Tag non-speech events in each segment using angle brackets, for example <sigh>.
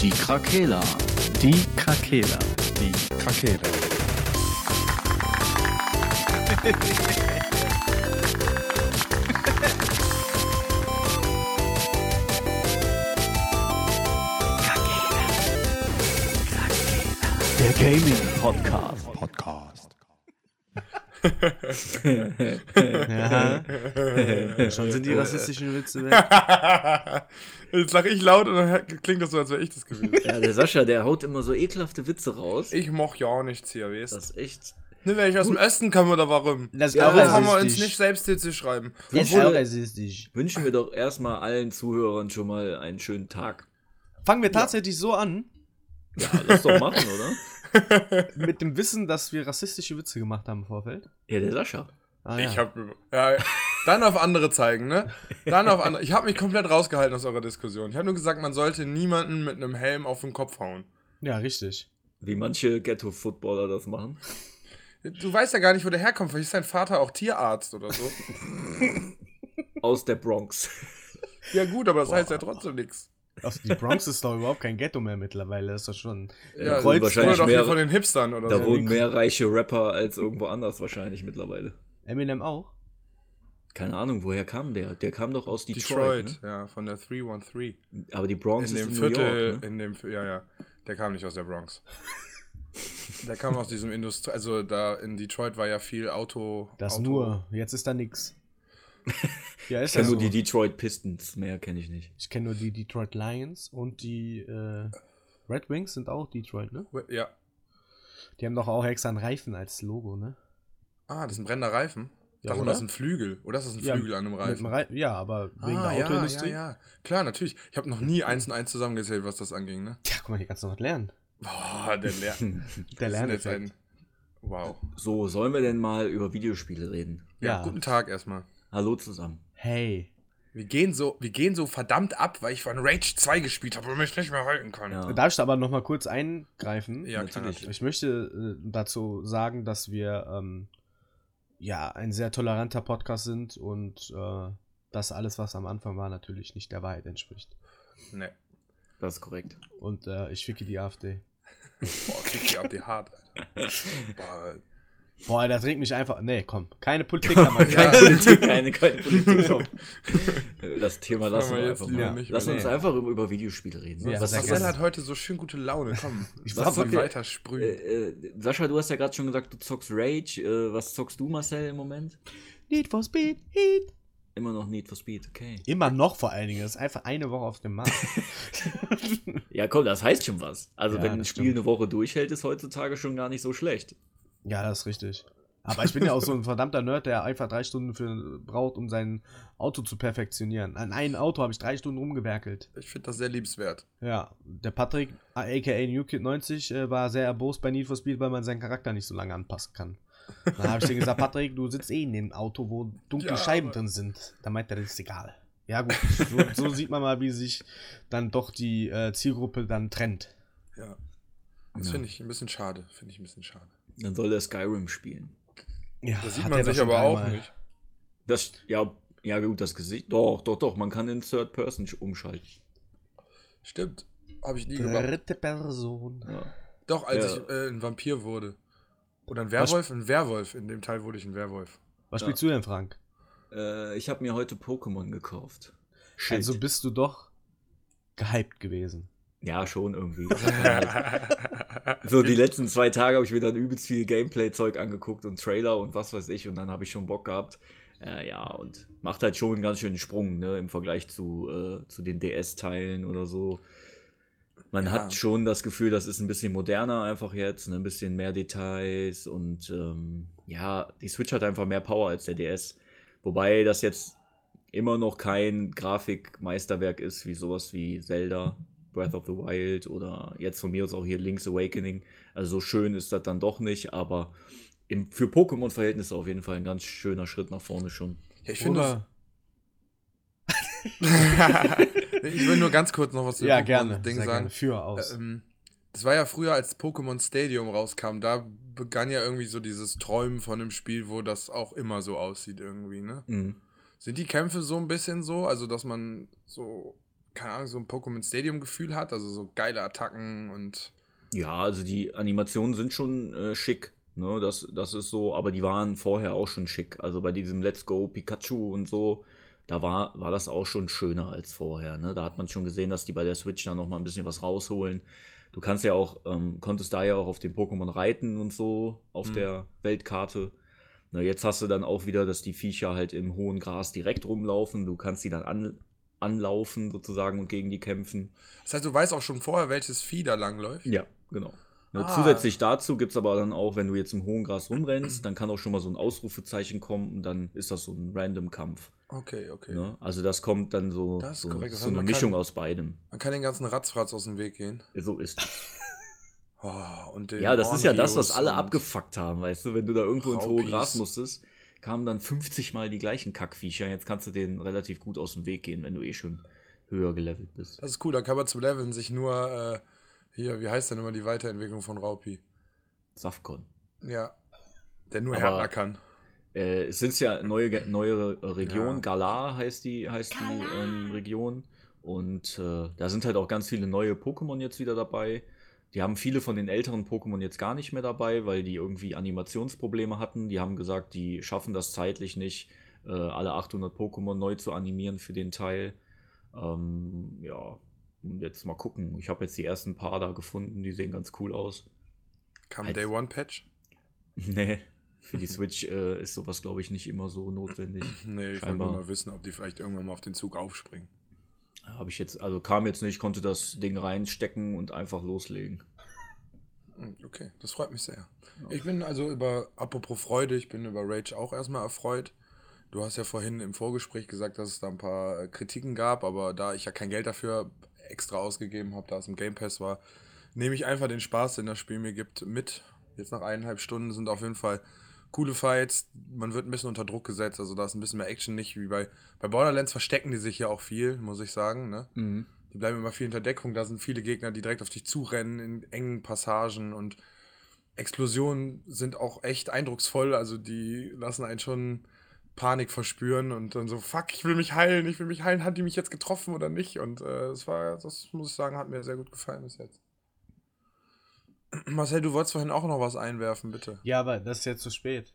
Die Krakela. Die Krakela. Die Krakela. Der Gaming Podcast. Ja. Schon sind die rassistischen Witze weg. <laughs> Jetzt lache ich laut und dann klingt das so, als wäre ich das gewesen. Ja, der Sascha, der haut immer so ekelhafte Witze raus. Ich moch ja auch nichts hier, weißt Das ist echt. Ne, wenn ich aus dem Osten komme oder warum? Das Ja, auch Warum haben wir uns nicht selbst Hitze schreiben? Das ist Obwohl- rassistisch. Wünschen wir doch erstmal allen Zuhörern schon mal einen schönen Tag. Fangen wir tatsächlich so an, Ja, lass doch machen, oder? <laughs> mit dem Wissen, dass wir rassistische Witze gemacht haben im Vorfeld. Ja, der Sascha. Ah, Ich hab. Ja, dann auf andere zeigen, ne? Dann auf andere. Ich habe mich komplett rausgehalten aus eurer Diskussion. Ich habe nur gesagt, man sollte niemanden mit einem Helm auf den Kopf hauen. Ja, richtig. Wie manche Ghetto-Footballer das machen. Du weißt ja gar nicht, wo der herkommt. Vielleicht ist dein Vater auch Tierarzt oder so. Aus der Bronx. Ja, gut, aber das heißt ja trotzdem nichts. Also die Bronx ist doch überhaupt kein Ghetto mehr mittlerweile. Das ist doch schon. Ja, Kreuz- wurde wahrscheinlich mehr, von den Hipstern oder da so. wohnen mehr reiche Rapper als irgendwo anders wahrscheinlich mittlerweile. Eminem auch. Keine Ahnung, woher kam der? Der kam doch aus Detroit. Detroit, ja, von der 313. Ne? Aber die Bronx In ist dem in New Viertel, York. Ne? in dem, ja, ja. Der kam nicht aus der Bronx. <laughs> der kam aus diesem Industrie, also da in Detroit war ja viel Auto. Das Auto, nur. Jetzt ist da nix. <laughs> Ja, ist Ich ja kenne so. nur die Detroit Pistons, mehr kenne ich nicht. Ich kenne nur die Detroit Lions und die äh, Red Wings sind auch Detroit, ne? Ja. Die haben doch auch extra einen Reifen als Logo, ne? Ah, das ist ein brennender Reifen. Ja, oder? das ist ein Flügel. Oder ist das ein Ja, Flügel an einem Reifen? Rei ja, aber wegen ah, der ja, Autoindustrie. ja, ja. Klar, natürlich. Ich habe noch nie eins und eins zusammengezählt, was das anging, ne? Tja, guck mal, hier kannst du noch was lernen. Boah, der Lehr. <laughs> Der. Lerneffekt. Wow. So, sollen wir denn mal über Videospiele reden? Ja, Ja. guten Tag erstmal. Hallo zusammen. Hey. Wir gehen, so, wir gehen so verdammt ab, weil ich von Rage 2 gespielt habe und mich nicht mehr halten kann. Ja. Darf ich da aber noch mal kurz eingreifen? Ja, Natürlich. klar. Ich möchte äh, dazu sagen, dass wir ähm, ja ein sehr toleranter Podcast sind und äh, dass alles, was am Anfang war, natürlich nicht der Wahrheit entspricht. Nee. Das ist korrekt. Und äh, ich ficke die AfD. Boah, krieg die ab die hart, Alter. <laughs> Boah, Boah, das regt mich einfach. Nee, komm, keine Politik wir. Ja. Keine Politik, keine, keine <laughs> Politik. komm. Das Thema lassen wir wir einfach mal. nicht Lass uns Nee. einfach über, über Videospiele reden. Ja, Was Marcel hat heute so schön gute Laune. Komm, <laughs> Ich lass war uns weiter sprühen. äh, äh, Sascha, du hast ja gerade schon gesagt, du zockst Rage. Äh, was zockst du, Marcel, im Moment? Need for Speed, Heat. Immer noch Need for Speed, okay. Immer noch vor allen Dingen. Das ist einfach eine Woche auf dem Markt. <laughs> Ja, komm, das heißt schon was. Also, Ja, wenn ein Spiel stimmt. eine Woche durchhält, ist heutzutage schon gar nicht so schlecht. Ja, das ist richtig. Aber ich bin ja auch so ein verdammter Nerd, der einfach drei Stunden für, braucht, um sein Auto zu perfektionieren. An einem Auto habe ich drei Stunden rumgewerkelt. Ich finde das sehr liebenswert. Ja, der Patrick, aka NewKid90, äh, war sehr erbost bei Need for Speed, weil man seinen Charakter nicht so lange anpassen kann. Dann habe ich dir gesagt, Patrick, du sitzt eh in dem Auto, wo dunkle Ja, Scheiben drin sind. Da meint er, das ist egal. Ja gut, so, so sieht man mal, wie sich dann doch die äh, Zielgruppe dann trennt. Ja. Das Ja. finde ich ein bisschen schade. Finde ich ein bisschen schade. Dann soll er Skyrim spielen. Ja, Das sieht man sich aber auch nicht. Das, ja, ja, gut, das Gesicht. Doch, doch, doch, man kann in Third Person umschalten. Stimmt. Habe ich nie gemacht. Dritte Person. Ja. Doch, als Ja. ich äh, ein Vampir wurde. Oder ein Werwolf? Ein Werwolf. In dem Teil wurde ich ein Werwolf. Was Ja. spielst du denn, Frank? Äh, ich habe mir heute Pokémon gekauft. Shit. Also bist du doch gehypt gewesen. Ja, schon irgendwie. <laughs> <laughs> so, die letzten zwei Tage habe ich mir dann übelst viel Gameplay-Zeug angeguckt und Trailer und was weiß ich und dann habe ich schon Bock gehabt. Äh, ja, und macht halt schon einen ganz schönen Sprung, ne, im Vergleich zu, äh, zu den DS-Teilen oder so. Man Ja. hat schon das Gefühl, das ist ein bisschen moderner einfach jetzt, ne, ein bisschen mehr Details und ähm, ja, die Switch hat einfach mehr Power als der DS. Wobei das jetzt immer noch kein Grafikmeisterwerk ist, wie sowas wie Zelda, Breath of the Wild oder jetzt von mir aus auch hier Link's Awakening. Also so schön ist das dann doch nicht, aber im, für Pokémon-Verhältnisse auf jeden Fall ein ganz schöner Schritt nach vorne schon. Ja, ich finde <laughs> ich will nur ganz kurz noch was zu dem Ja, Pokémon gerne. Ding sagen. gerne. Für aus. Ähm, das war ja früher, als Pokémon Stadium rauskam, da begann ja irgendwie so dieses Träumen von einem Spiel, wo das auch immer so aussieht irgendwie, ne? Mhm. Sind die Kämpfe so ein bisschen so, also dass man so keine Ahnung, so ein Pokémon Stadium-Gefühl hat, also so geile Attacken und. Ja, also die Animationen sind schon äh, schick. Ne? Das, das ist so, aber die waren vorher auch schon schick. Also bei diesem Let's Go Pikachu und so, da war, war das auch schon schöner als vorher. Ne? Da hat man schon gesehen, dass die bei der Switch da nochmal ein bisschen was rausholen. Du kannst ja auch, ähm, konntest da ja auch auf den Pokémon reiten und so auf Mhm. der Weltkarte. Na, jetzt hast du dann auch wieder, dass die Viecher halt im hohen Gras direkt rumlaufen. Du kannst die dann an, anlaufen sozusagen und gegen die kämpfen. Das heißt, du weißt auch schon vorher, welches Vieh da langläuft. Ja, genau. Ah. Zusätzlich dazu gibt es aber dann auch, wenn du jetzt im hohen Gras rumrennst, dann kann auch schon mal so ein Ausrufezeichen kommen und dann ist das so ein Random-Kampf. Okay, okay. Ne? Also das kommt dann so, Das so, korrekt. So heißt, eine Mischung kann- aus beidem. Man kann den ganzen Ratzfratz aus dem Weg gehen. So ist es. <laughs> Oh, Ja, das ist ja das, was alle abgefuckt haben, weißt du? Wenn du da irgendwo ins hohe. Gras musstest, kamen dann 50 Mal die gleichen Kackviecher. Jetzt kannst du denen relativ gut aus dem Weg gehen, wenn du eh schon höher gelevelt bist. Das ist cool, da kann man zum Leveln sich nur, äh, hier, wie heißt denn immer die Weiterentwicklung von Raupi? Safcon. Ja. Der nur Aber- Härtner kann. Äh, es sind ja neue, neue Regionen. Ja. Galar heißt die, heißt die ähm, Region. Und äh, da sind halt auch ganz viele neue Pokémon jetzt wieder dabei. Die haben viele von den älteren Pokémon jetzt gar nicht mehr dabei, weil die irgendwie Animationsprobleme hatten. Die haben gesagt, die schaffen das zeitlich nicht, äh, alle 800 Pokémon neu zu animieren für den Teil. Ähm, ja, und jetzt mal gucken. Ich habe jetzt die ersten paar da gefunden, die sehen ganz cool aus. Kam. Day One Patch? <laughs> Nee, für die Switch äh, ist sowas, glaube ich, nicht immer so notwendig. <laughs> Nee, ich wollte nur mal wissen, ob die vielleicht irgendwann mal auf den Zug aufspringen. Habe ich jetzt, also kam jetzt nicht, konnte das Ding reinstecken und einfach loslegen. Hm, Okay, das freut mich sehr. Ich bin also über, apropos Freude, ich bin über Rage auch erstmal erfreut. Du hast ja vorhin im Vorgespräch gesagt, dass es da ein paar äh, Kritiken gab, aber da ich ja kein Geld dafür extra ausgegeben habe, da es im Game Pass war, nehme ich einfach den Spaß, den das Spiel mir gibt, mit. Jetzt nach eineinhalb Stunden sind auf jeden Fall coole Fights. Man wird ein bisschen unter Druck gesetzt, also da ist ein bisschen mehr Action, nicht wie bei, bei Borderlands verstecken die sich ja auch viel, muss ich sagen. Ne? Die bleiben immer viel hinter Deckung. Da sind viele Gegner, die direkt auf dich zurennen in engen Passagen und Explosionen sind auch echt eindrucksvoll. Also die lassen einen schon Panik verspüren und dann so, fuck, ich will mich heilen, ich will mich heilen, hat die mich jetzt getroffen oder nicht? Und äh, das war, das muss ich sagen, hat mir sehr gut gefallen bis jetzt. Marcel, du wolltest vorhin auch noch was einwerfen, bitte. Ja, aber das ist jetzt zu spät.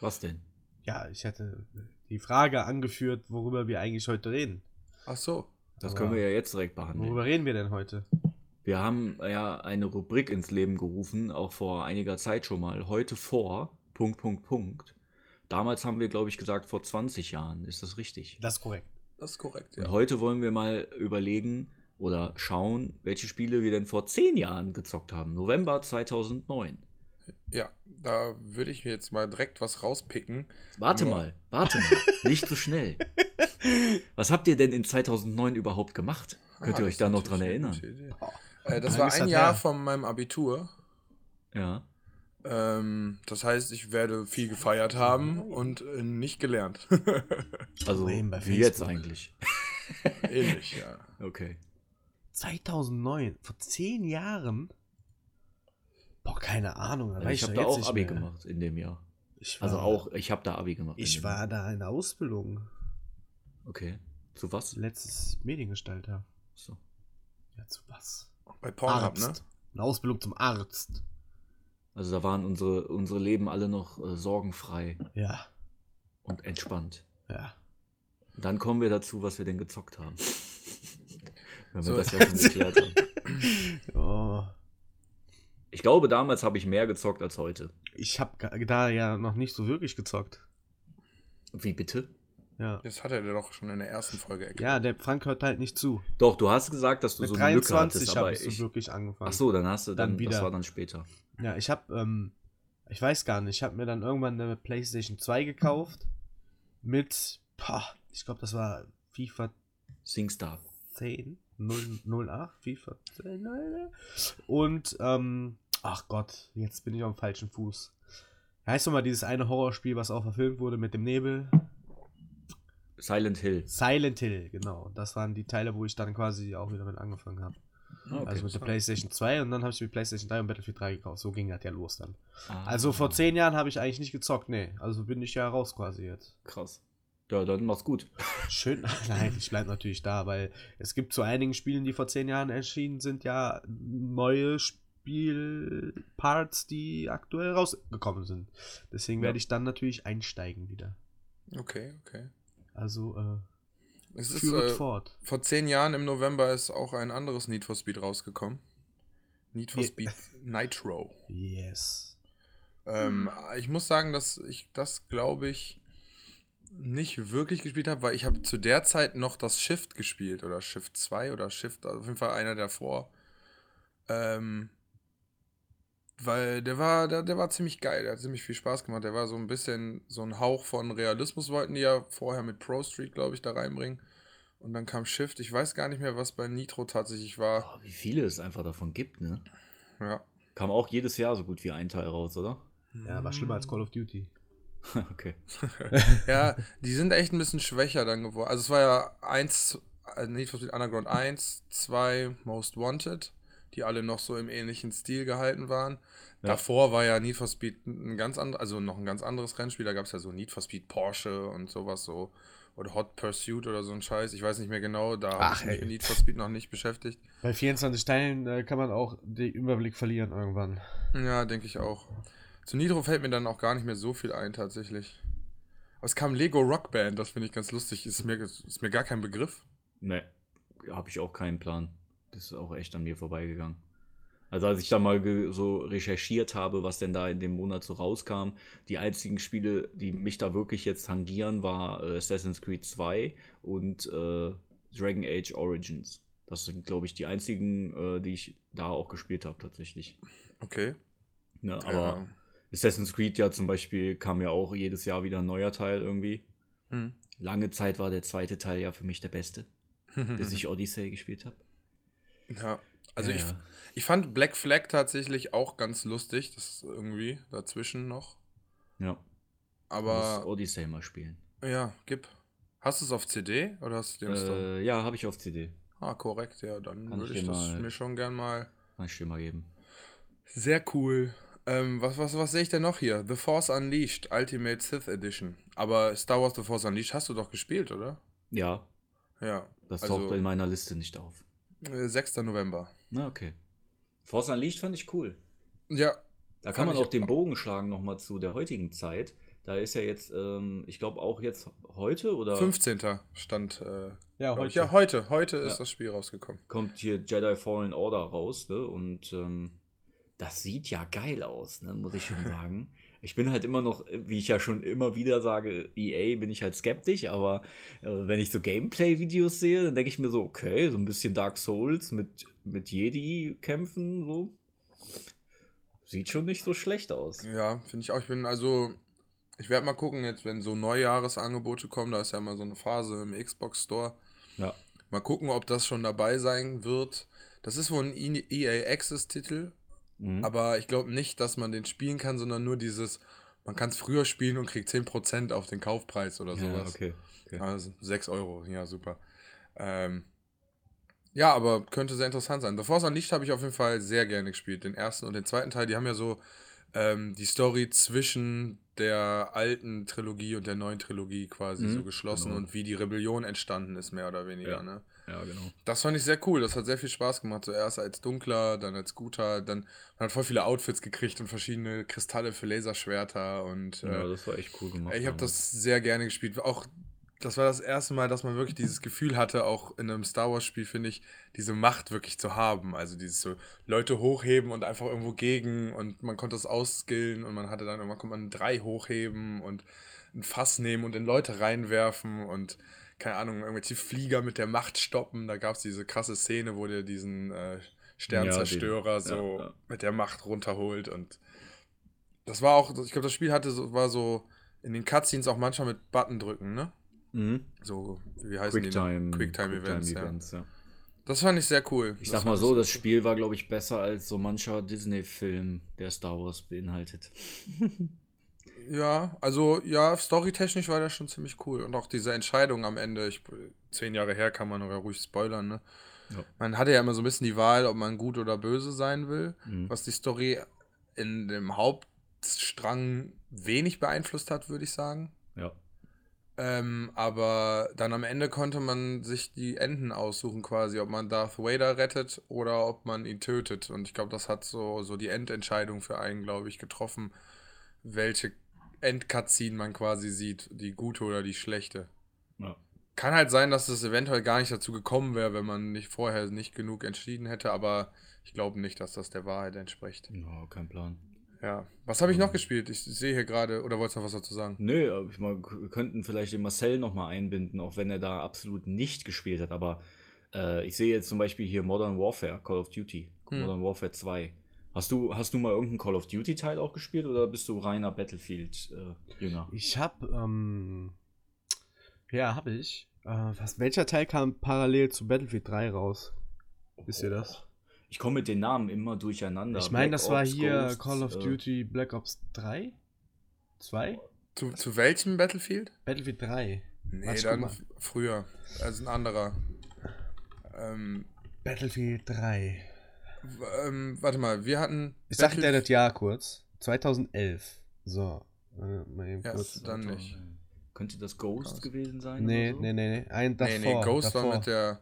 Was denn? Ja, ich hätte die Frage angeführt, worüber wir eigentlich heute reden. Ach so. Das Aber können wir ja jetzt direkt behandeln. Worüber reden wir denn heute? Wir haben ja eine Rubrik ins Leben gerufen, auch vor einiger Zeit schon mal. Heute vor, Punkt, Punkt, Punkt. Damals haben wir, glaube ich, gesagt, vor 20 Jahren. Ist das richtig? Das ist korrekt. Das ist korrekt, Und ja. heute wollen wir mal überlegen oder schauen, welche Spiele wir denn vor 10 Jahren gezockt haben. November 2009. Ja, da würde ich mir jetzt mal direkt was rauspicken. Warte Nur- mal, warte mal. Nicht so schnell. Was habt ihr denn in 2009 überhaupt gemacht? Könnt Ah, ihr euch da noch dran erinnern? Idee. Äh, das war ein Jahr her? von meinem Abitur. Ja. Ähm, das heißt, ich werde viel gefeiert haben und äh, nicht gelernt. <laughs> Also, wie jetzt eigentlich? Ähnlich, ja. Okay. 2009, vor zehn Jahren? Boah, keine Ahnung. Da Also ich habe da auch Abi mehr. gemacht in dem Jahr. Ich war, Also auch, ich habe da Abi gemacht. in Ich war Jahr. da in der Ausbildung. Okay. Zu was? Letztes Mediengestalter. So. Ja, zu was? Bei Pornhub, Arzt. ne? Eine Ausbildung zum Arzt. Also da waren unsere, unsere Leben alle noch äh, sorgenfrei Ja, und entspannt. ja. Dann kommen wir dazu, was wir denn gezockt haben. Wenn wir So. das ja schon geklärt haben. Oh. <laughs> Ich glaube, damals habe ich mehr gezockt als heute. Ich habe da ja noch nicht so wirklich gezockt. Wie bitte? Ja. Das hat er doch schon in der ersten Folge erklärt. Ja, der Frank hört halt nicht zu. Doch, du hast gesagt, dass du Mit so eine Lücke 23 hattest, habe aber ich so ich. wirklich angefangen. Ach so, dann hast du Dann dann, wieder. das war dann später. Ja, ich habe, ähm, ich weiß gar nicht, ich habe mir dann irgendwann eine PlayStation 2 gekauft mit, pah, ich glaube, das war FIFA SingStar. 10, 0, 08, FIFA 10, und, ähm, ach Gott, jetzt bin ich auf dem falschen Fuß. Heißt doch mal dieses eine Horrorspiel, was auch verfilmt wurde mit dem Nebel? Silent Hill. Silent Hill, genau. Das waren die Teile, wo ich dann quasi auch wieder mit angefangen habe. Ah, okay. also mit der PlayStation 2 und dann habe ich mir PlayStation 3 und Battlefield 3 gekauft. So ging das ja los dann. Ah, Also vor zehn Jahren habe ich eigentlich nicht gezockt, nee. Also bin ich ja raus quasi jetzt. Krass. Ja, dann mach's gut. Schön. <laughs> Nein, ich bleibe natürlich da, weil es gibt zu einigen Spielen, die vor zehn Jahren erschienen sind, ja neue Spielparts, die aktuell rausgekommen sind. Deswegen Ja. werde ich dann natürlich einsteigen wieder. Okay, okay. Also, äh, Es ist, äh, fort. vor zehn Jahren im November ist auch ein anderes Need for Speed rausgekommen. Need for. Speed <laughs> Nitro. Yes. Ähm, ich muss sagen, dass ich das, glaube ich, nicht wirklich gespielt habe, weil ich habe zu der Zeit noch das Shift gespielt oder Shift 2 oder Shift, also auf jeden Fall einer davor. Ähm, weil der war, der, der war ziemlich geil, der hat ziemlich viel Spaß gemacht. Der war so ein bisschen, so ein Hauch von Realismus wollten die ja vorher mit Pro Street, glaube ich, da reinbringen. Und dann kam Shift. Ich weiß gar nicht mehr, was bei Nitro tatsächlich war. Oh, wie viele es einfach davon gibt, ne? Ja. Kam auch jedes Jahr so gut wie ein Teil raus, oder? Ja, war schlimmer als Call of Duty. <laughs> okay. <laughs> Ja, die sind echt ein bisschen schwächer dann geworden. Also es war ja 1, also Need for Speed Underground 1, 2, Most Wanted, die alle noch so im ähnlichen Stil gehalten waren. Ja. Davor war ja Need for Speed ein ganz anderes, also noch ein ganz anderes Rennspiel. Da gab es ja so Need for Speed Porsche und sowas so. Oder Hot Pursuit oder so ein Scheiß. Ich weiß nicht mehr genau, da habe ich mich mit Need for Speed noch nicht beschäftigt. Bei 24 Teilen äh, kann man auch den Überblick verlieren irgendwann. Ja, denke ich auch. Zu Nitro fällt mir dann auch gar nicht mehr so viel ein, tatsächlich. Aber es kam Lego Rock Band, das finde ich ganz lustig. Ist mir, ist mir gar kein Begriff. Ne, habe ich auch keinen Plan. Das ist auch echt an mir vorbeigegangen. Also als ich da mal so recherchiert habe, was denn da in dem Monat so rauskam, die einzigen Spiele, die mich da wirklich jetzt tangieren, war äh, Assassin's Creed 2 und äh, Dragon Age Origins. Das sind, glaube ich, die einzigen, äh, die ich da auch gespielt habe tatsächlich. Okay. Ne, aber Ja. Assassin's Creed ja zum Beispiel kam ja auch jedes Jahr wieder ein neuer Teil irgendwie. Hm. Lange Zeit war der zweite Teil ja für mich der beste, <laughs> bis ich Odyssey gespielt habe. ja. Also Ja, ich, ich fand Black Flag tatsächlich auch ganz lustig. Das ist irgendwie dazwischen noch. Ja. Aber Odyssey mal spielen. ja, gib. Hast du es auf CD oder hast du den? Äh, ja, habe ich auf CD. Ah, korrekt, ja, dann kann würde ich das mal- mir schon gern mal. Kann ich dir mal geben. Sehr cool. Ähm, was, was, was sehe ich denn noch hier? The Force Unleashed, Ultimate Sith Edition. Aber Star Wars The Force Unleashed hast du doch gespielt, oder? Ja, Ja. das also, taucht in meiner Liste nicht auf. äh, 6. November. Na, okay. Force Unleashed fand ich cool. Ja. Da kann man auch den Bogen schlagen nochmal zu der heutigen Zeit. Da ist ja jetzt, ähm, ich glaube auch jetzt heute oder 15. stand. Äh, Ja, heute. ja, heute. Heute ist Ja. das Spiel rausgekommen. kommt hier Jedi Fallen Order raus, ne? Und ähm, das sieht ja geil aus, ne? muss ich schon sagen. Ich bin halt immer noch, wie ich ja schon immer wieder sage, EA bin ich halt skeptisch, aber äh, wenn ich so Gameplay-Videos sehe, dann denke ich mir so, okay, so ein bisschen Dark Souls mit, mit Jedi-Kämpfen, so. Sieht schon nicht so schlecht aus. Ja, finde ich auch. Ich bin also. Ich werde mal gucken, jetzt, wenn so Neujahresangebote kommen, da ist ja immer so eine Phase im Xbox Store. Ja. Mal gucken, ob das schon dabei sein wird. Das ist wohl ein EA Access-Titel, Mhm. aber ich glaube nicht, dass man den spielen kann, sondern nur dieses, man kann es früher spielen und kriegt 10% auf den Kaufpreis oder ja, sowas. okay. okay. Also 6 Euro, ja, super. Ähm, ja, aber könnte sehr interessant sein. The Force Unleashed habe ich auf jeden Fall sehr gerne gespielt. Den ersten und den zweiten Teil, die haben ja so ähm, die Story zwischen der alten Trilogie und der neuen Trilogie quasi Mhm, so geschlossen genau. und wie die Rebellion entstanden ist, mehr oder weniger. Ja. Ne? Ja, genau. Das fand ich sehr cool. Das hat sehr viel Spaß gemacht. Zuerst als Dunkler, dann als Guter. Dann man hat voll viele Outfits gekriegt und verschiedene Kristalle für Laserschwerter. Und Ja, äh, das war echt cool gemacht. ich habe das sehr gerne gespielt. Auch das war das erste Mal, dass man wirklich dieses <laughs> Gefühl hatte, auch in einem Star Wars-Spiel, finde ich, diese Macht wirklich zu haben. Also dieses so Leute hochheben und einfach irgendwo gegen und man konnte es ausskillen und man hatte dann irgendwann konnte man drei hochheben und ein Fass nehmen und in Leute reinwerfen und keine Ahnung, irgendwelche Flieger mit der Macht stoppen. Da gab es diese krasse Szene, wo der diesen äh, Sternzerstörer Ja, den- so ja, ja. mit der Macht runterholt und das war auch, ich glaube, das Spiel hatte so, war so in den Cutscenes auch manchmal mit Button drücken, ne? Mhm. So, wie heißen Quicktime, die? Quicktime-Events, ja. Events, ja. Das fand ich sehr cool. Ich Das sag mal so, das Spiel war, glaube ich, besser als so mancher Disney-Film, der Star Wars beinhaltet. <laughs> Ja, also, ja, storytechnisch war das schon ziemlich cool. Und auch diese Entscheidung am Ende, ich, zehn Jahre her kann man aber ruhig spoilern, ne? Ja. Man hatte ja immer so ein bisschen die Wahl, ob man gut oder böse sein will, Mhm. was die Story in dem Hauptstrang wenig beeinflusst hat, würde ich sagen. Ja. Ähm, aber dann am Ende konnte man sich die Enden aussuchen, quasi, ob man Darth Vader rettet oder ob man ihn tötet. Und ich glaube, das hat so, so die Endentscheidung für einen, glaube ich, getroffen, welche Endcutscene man quasi sieht, die gute oder die schlechte. Ja. Kann halt sein, dass es eventuell gar nicht dazu gekommen wäre, wenn man nicht vorher nicht genug entschieden hätte, aber ich glaube nicht, dass das der Wahrheit entspricht. Ja, kein Plan. Ja. Was habe ich noch gespielt? Ich sehe hier gerade, oder wolltest du noch was dazu sagen? Nö, aber ich mal, wir könnten vielleicht den Marcel nochmal einbinden, auch wenn er da absolut nicht gespielt hat. Aber äh, ich sehe jetzt zum Beispiel hier Modern Warfare, Call of Duty, Hm. Modern Warfare 2. Hast du, hast du mal irgendeinen Call of Duty-Teil auch gespielt oder bist du reiner Battlefield-Jünger? Ich hab, ähm, ja, hab ich. Äh, was, welcher Teil kam parallel zu Battlefield 3 raus? Wisst ihr das? ich komme mit den Namen immer durcheinander. Ich meine, das war Ops, hier Ghosts, Call of äh, Duty Black Ops 3? 2? Zu, zu welchem Battlefield? Battlefield 3. Nee, Warte, dann früher. Also ein anderer. Ähm, Battlefield 3. ähm, warte mal, wir hatten. Ich sag dir das Jahr kurz. 2011. So. Äh, mal eben Ja, kurz. dann nicht. Könnte das Ghost Krass. gewesen sein? Nee, oder so? nee, nee, nee. Ein davor. nee, nee, Ghost davor. war mit der.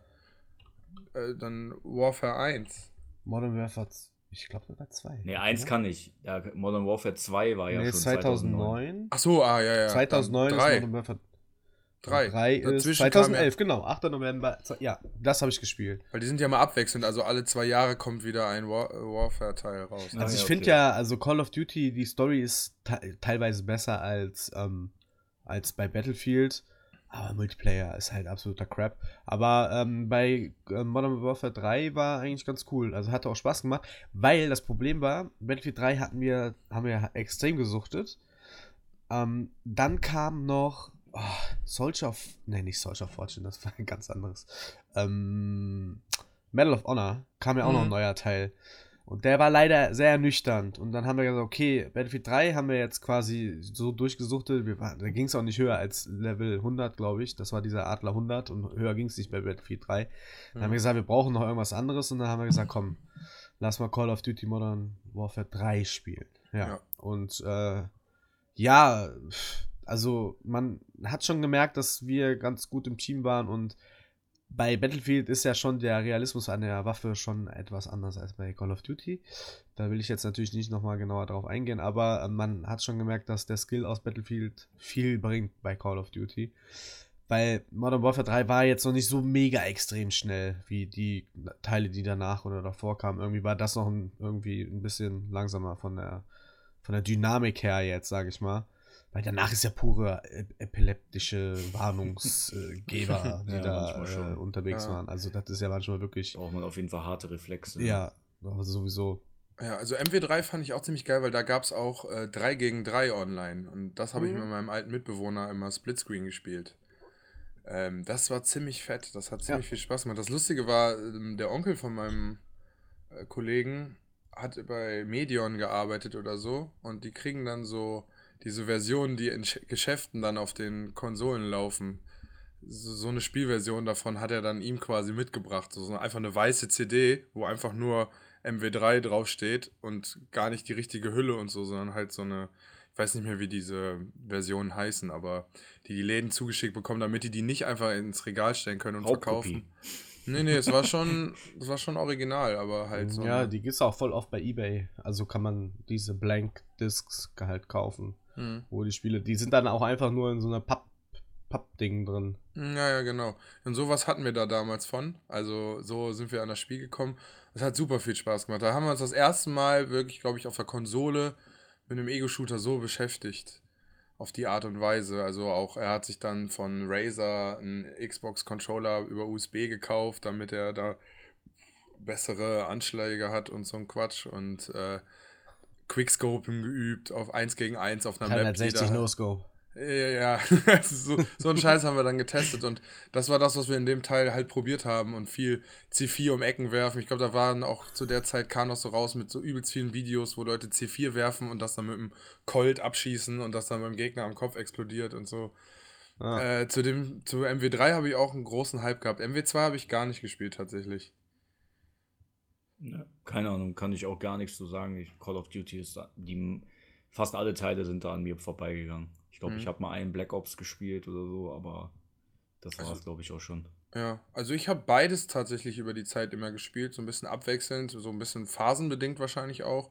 Äh, dann Warfare 1. Modern Warfare. z- Ich glaube, das war 2. Nee, eins kann ich. Ja, Modern Warfare 2 war ja nee, schon 2009. Ach so, ah, ja, ja. 2009 dann ist drei. Modern Warfare Drei. 3 ist Dazwischen 2011, genau. 8. November. Ja, das habe ich gespielt. Weil die sind ja mal abwechselnd, also alle zwei Jahre kommt wieder ein War äh, Warfare-Teil raus. Ah, Also ich ja, finde okay. ja, also Call of Duty, die Story ist te teilweise besser als, ähm, als bei Battlefield. Aber Multiplayer ist halt absoluter Crap. Aber ähm, bei äh, Modern Warfare 3 war eigentlich ganz cool. Also hatte auch Spaß gemacht, weil das Problem war, Battlefield 3 hatten wir, haben wir extrem gesuchtet. Ähm, dann kam noch oh, Soldier of. Ne, nicht Soldier of Fortune, das war ein ganz anderes. Ähm, Medal of Honor kam ja auch noch ein Mhm. neuer Teil. Und der war leider sehr ernüchternd. Und dann haben wir gesagt, okay, Battlefield 3 haben wir jetzt quasi so durchgesuchtet. Wir, waren- da ging es auch nicht höher als Level 100, glaube ich. Das war dieser Adler 100 und höher ging es nicht bei Battlefield 3. Dann haben wir gesagt, wir brauchen noch irgendwas anderes. Und dann haben wir gesagt, komm, lass mal Call of Duty Modern Warfare 3 spielen. Ja. Ja. Und äh, ja, pff, also man hat schon gemerkt, dass wir ganz gut im Team waren und bei Battlefield ist ja schon der Realismus an der Waffe schon etwas anders als bei Call of Duty. Da will ich jetzt natürlich nicht nochmal genauer drauf eingehen, aber äh, man hat schon gemerkt, dass der Skill aus Battlefield viel bringt bei Call of Duty. Weil Modern Warfare 3 war jetzt noch nicht so mega extrem schnell wie die Teile, die danach oder davor kamen. Irgendwie war das noch ein, irgendwie ein bisschen langsamer von der, von der Dynamik her jetzt, sage ich mal. Weil danach ist ja pure ep- epileptische Warnungsgeber, <laughs> die Ja, da manchmal äh, schon. unterwegs Ja. waren. Also das ist ja manchmal wirklich, Braucht man auf jeden Fall harte Reflexe. ja, aber sowieso. Ja, also MW3 fand ich auch ziemlich geil, weil da gab es auch äh, 3 gegen 3 online. Und das habe ich Mhm. mit meinem alten Mitbewohner immer Splitscreen gespielt. Ähm, das war ziemlich fett, das hat ziemlich Ja. viel Spaß gemacht. Das Lustige war, ähm, der Onkel von meinem äh, Kollegen hat bei Medion gearbeitet oder so. Und die kriegen dann so diese Versionen, die in Sch- Geschäften dann auf den Konsolen laufen. So, so eine Spielversion davon hat er dann ihm quasi mitgebracht. So, so einfach eine weiße CD, wo einfach nur MW3 draufsteht und gar nicht die richtige Hülle und so, sondern halt so eine, ich weiß nicht mehr, wie diese Versionen heißen, aber die die Läden zugeschickt bekommen, damit die die nicht einfach ins Regal stellen können und Raubkopie. verkaufen. Nee, nee, es war schon, <laughs> es war schon original, aber halt so. ja, die gibt es auch voll oft bei Ebay. Also kann man diese Blank Discs halt kaufen. Hm. Wo die Spiele, die sind dann auch einfach nur in so einer Papp, Pappding drin. Ja, ja, genau. Und sowas hatten wir da damals von. Also so sind wir an das Spiel gekommen. Es hat super viel Spaß gemacht. Da haben wir uns das erste Mal wirklich, glaube ich, auf der Konsole mit einem Ego-Shooter so beschäftigt. Auf die Art und Weise. Also auch, er hat sich dann von Razer einen Xbox-Controller über USB gekauft, damit er da bessere Anschläge hat und so ein Quatsch. Und äh, Quickscopen geübt auf 1 gegen 1 auf einer Map. die 360 da- No-Scope. ja, ja. <laughs> So, so einen Scheiß haben wir dann getestet und das war das, was wir in dem Teil halt probiert haben und viel C4 um Ecken werfen. Ich glaube, da waren auch zu der Zeit kam noch so raus mit so übelst vielen Videos, wo Leute C4 werfen und das dann mit dem Colt abschießen und das dann beim Gegner am Kopf explodiert und so. Ah. Äh, zu dem, zu MW3 habe ich auch einen großen Hype gehabt. MW2 habe ich gar nicht gespielt tatsächlich. Ja, keine Ahnung, kann ich auch gar nichts zu sagen. Ich, Call of Duty ist die fast alle Teile sind da an mir vorbeigegangen. Ich glaube, Mhm. ich habe mal einen Black Ops gespielt oder so, aber das war Also- es, glaube ich, auch schon. Ja, also ich habe beides tatsächlich über die Zeit immer gespielt, so ein bisschen abwechselnd, so ein bisschen phasenbedingt wahrscheinlich auch.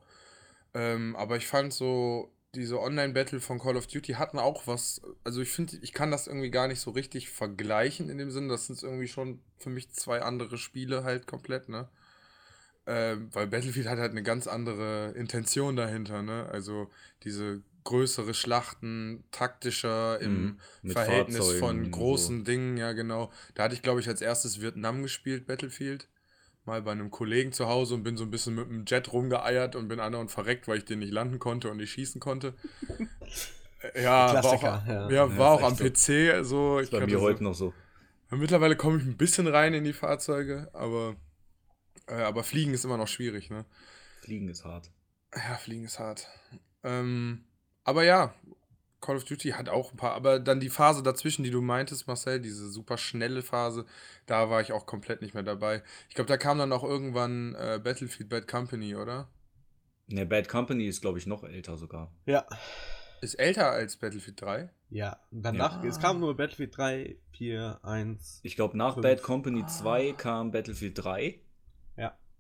Ähm, aber ich fand so, diese Online-Battle von Call of Duty hatten auch was. Also ich finde, ich kann das irgendwie gar nicht so richtig vergleichen in dem Sinn. Das sind irgendwie schon für mich zwei andere Spiele halt komplett, ne? Ähm, weil Battlefield hat halt eine ganz andere Intention dahinter, ne? Also diese größere Schlachten, taktischer im Mhm, Verhältnis Fahrzeugen von großen Dingen, ja genau. Da hatte ich, glaube ich, als erstes Vietnam gespielt, Battlefield. Mal bei einem Kollegen zu Hause und bin so ein bisschen mit dem Jet rumgeeiert und bin andauernd verreckt, weil ich den nicht landen konnte und nicht schießen konnte. Äh, ja, war auch, Klassiker, ja. ja, war auch am echt PC so. Ich bei mir so heute noch so. Mittlerweile komme ich ein bisschen rein in die Fahrzeuge, aber, äh, aber Fliegen ist immer noch schwierig, ne? Fliegen ist hart. Ja, Fliegen ist hart. Ähm, aber ja, Call of Duty hat auch ein paar, aber dann die Phase dazwischen, die du meintest, Marcel, diese super schnelle Phase, da war ich auch komplett nicht mehr dabei. Ich glaube, da kam dann auch irgendwann äh, Battlefield Bad Company, oder? Ne, Bad Company ist, glaube ich, noch älter sogar. Ja. Ist älter als Battlefield 3? Ja. Danach, Ja. es kam nur Battlefield 3, 4, 1. Ich glaube, nach Fünf. Bad Company Ah. 2 kam Battlefield 3.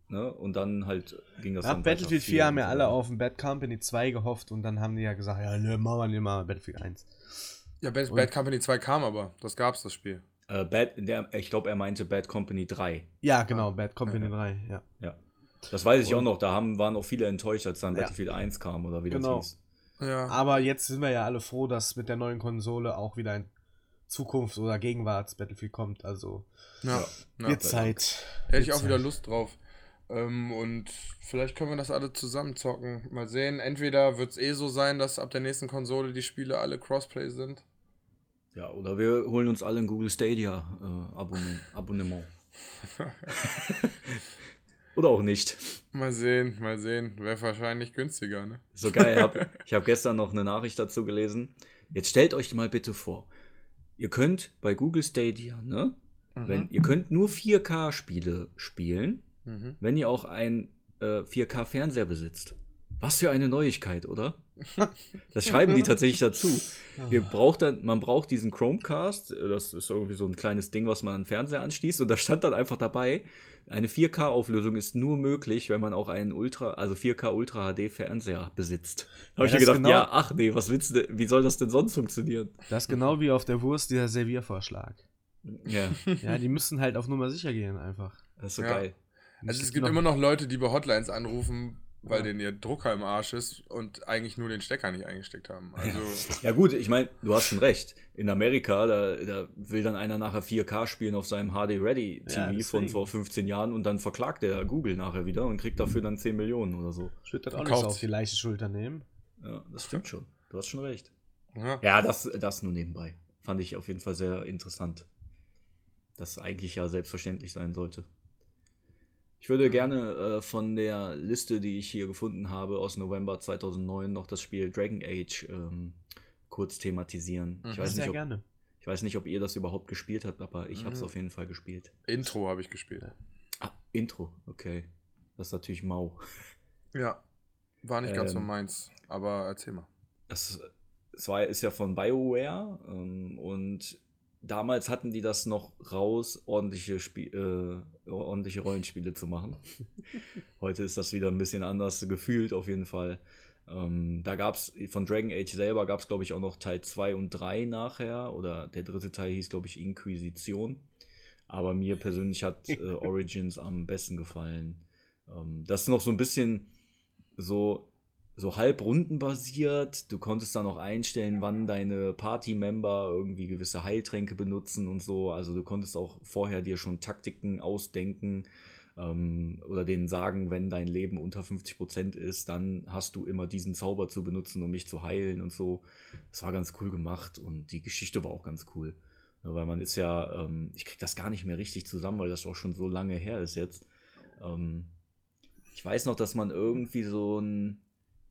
Ne? Und dann halt ging das Nach dann Battlefield weiter 4 haben ja alle auf ein Bad Company 2 gehofft und dann haben die ja gesagt, ja, ne, machen wir nicht mal Battlefield 1. Ja, Bad, Bad Company 2 kam aber. Das gab's, das Spiel. Äh, Bad, der, ich glaube, er meinte Bad Company 3. Ja, genau, Bad Company Ja. 3, ja. Ja. Das weiß ich Und- auch noch. Da haben, waren auch viele enttäuscht, als dann Ja. Battlefield 1 kam oder wie Genau. das hieß. Ja. Aber jetzt sind wir ja alle froh, dass mit der neuen Konsole auch wieder ein Zukunfts- oder Gegenwarts-Battlefield kommt. Also ja. ja. wird Zeit. Hätte ich auch wieder. Lust drauf. Ähm, und vielleicht können wir das alle zusammen zocken. Mal sehen. Entweder wird es eh so sein, dass ab der nächsten Konsole die Spiele alle Crossplay sind. Ja, oder wir holen uns alle ein Google Stadia äh, Abonnement. Abonnement. <laughs> oder auch nicht. Mal sehen, mal sehen. Wäre wahrscheinlich günstiger, ne? So geil. Hab, <laughs> ich habe gestern noch eine Nachricht dazu gelesen. Jetzt stellt euch mal bitte vor, ihr könnt bei Google Stadia, ne? Wenn, ihr könnt nur 4K-Spiele spielen, Mhm. wenn ihr auch ein äh, 4K-Fernseher besitzt. Was für eine Neuigkeit, oder? <laughs> Das schreiben die tatsächlich dazu. Ihr braucht dann, man braucht diesen Chromecast, äh, das ist irgendwie so ein kleines Ding, was man an den Fernseher anschließt, und da stand dann einfach dabei, eine 4K-Auflösung ist nur möglich, wenn man auch einen Ultra, also 4K Ultra HD Fernseher besitzt. Da habe Ja, ich mir gedacht, genau- ja, ach nee, was willst du, denn- wie soll das denn sonst funktionieren? Das ist genau wie auf der Wurst dieser Serviervorschlag. Ja, Ja, die müssen halt auf Nummer sicher gehen einfach. das ist so Ja. geil. Also es gibt immer noch Leute, die bei Hotlines anrufen, weil Ja. denen ihr Drucker im Arsch ist und eigentlich nur den Stecker nicht eingesteckt haben. Also, <laughs> Ja gut, ich meine, du hast schon recht. In Amerika, da, da will dann einer nachher 4K spielen auf seinem HD Ready TV Ja, von vor 15 Jahren und dann verklagt der Google nachher wieder und kriegt dafür dann 10 Millionen oder so. Ich würde das auch nicht auf die leichte Schulter nehmen. Ja, das stimmt schon. Du hast schon recht. ja. Ja, das, das nur nebenbei. Fand ich auf jeden Fall sehr interessant. Das eigentlich ja selbstverständlich sein sollte. Ich würde gerne äh, von der Liste, die ich hier gefunden habe, aus November 2009 noch das Spiel Dragon Age ähm, kurz thematisieren. Ich, Mhm. weiß Sehr nicht, ob, gerne. ich weiß nicht, ob ihr das überhaupt gespielt habt, aber ich habe es Mhm. auf jeden Fall gespielt. Intro habe ich gespielt. Ah, Intro, okay. Das ist natürlich mau. <laughs> Ja. War nicht ganz so Ähm. meins, aber erzähl mal. Das, es war, ist ja von BioWare ähm, und damals hatten die das noch raus, ordentliche, Spie äh, ordentliche Rollenspiele zu machen. <laughs> Heute ist das wieder ein bisschen anders gefühlt, auf jeden Fall. Ähm, da gab es von Dragon Age selber, gab es glaube ich auch noch Teil 2 und 3 nachher. Oder der dritte Teil hieß glaube ich Inquisition. Aber mir persönlich hat äh, <laughs> Origins am besten gefallen. Ähm, das ist noch so ein bisschen so so halb rundenbasiert. Du konntest dann auch einstellen, wann deine Party-Member irgendwie gewisse Heiltränke benutzen und so. Also du konntest auch vorher dir schon Taktiken ausdenken ähm, oder denen sagen, wenn dein Leben unter 50% ist, dann hast du immer diesen Zauber zu benutzen, um mich zu heilen und so. Das war ganz cool gemacht und die Geschichte war auch ganz cool. Weil man ist ja, ähm, ich krieg das gar nicht mehr richtig zusammen, weil das auch schon so lange her ist jetzt. Ähm, ich weiß noch, dass man irgendwie so ein,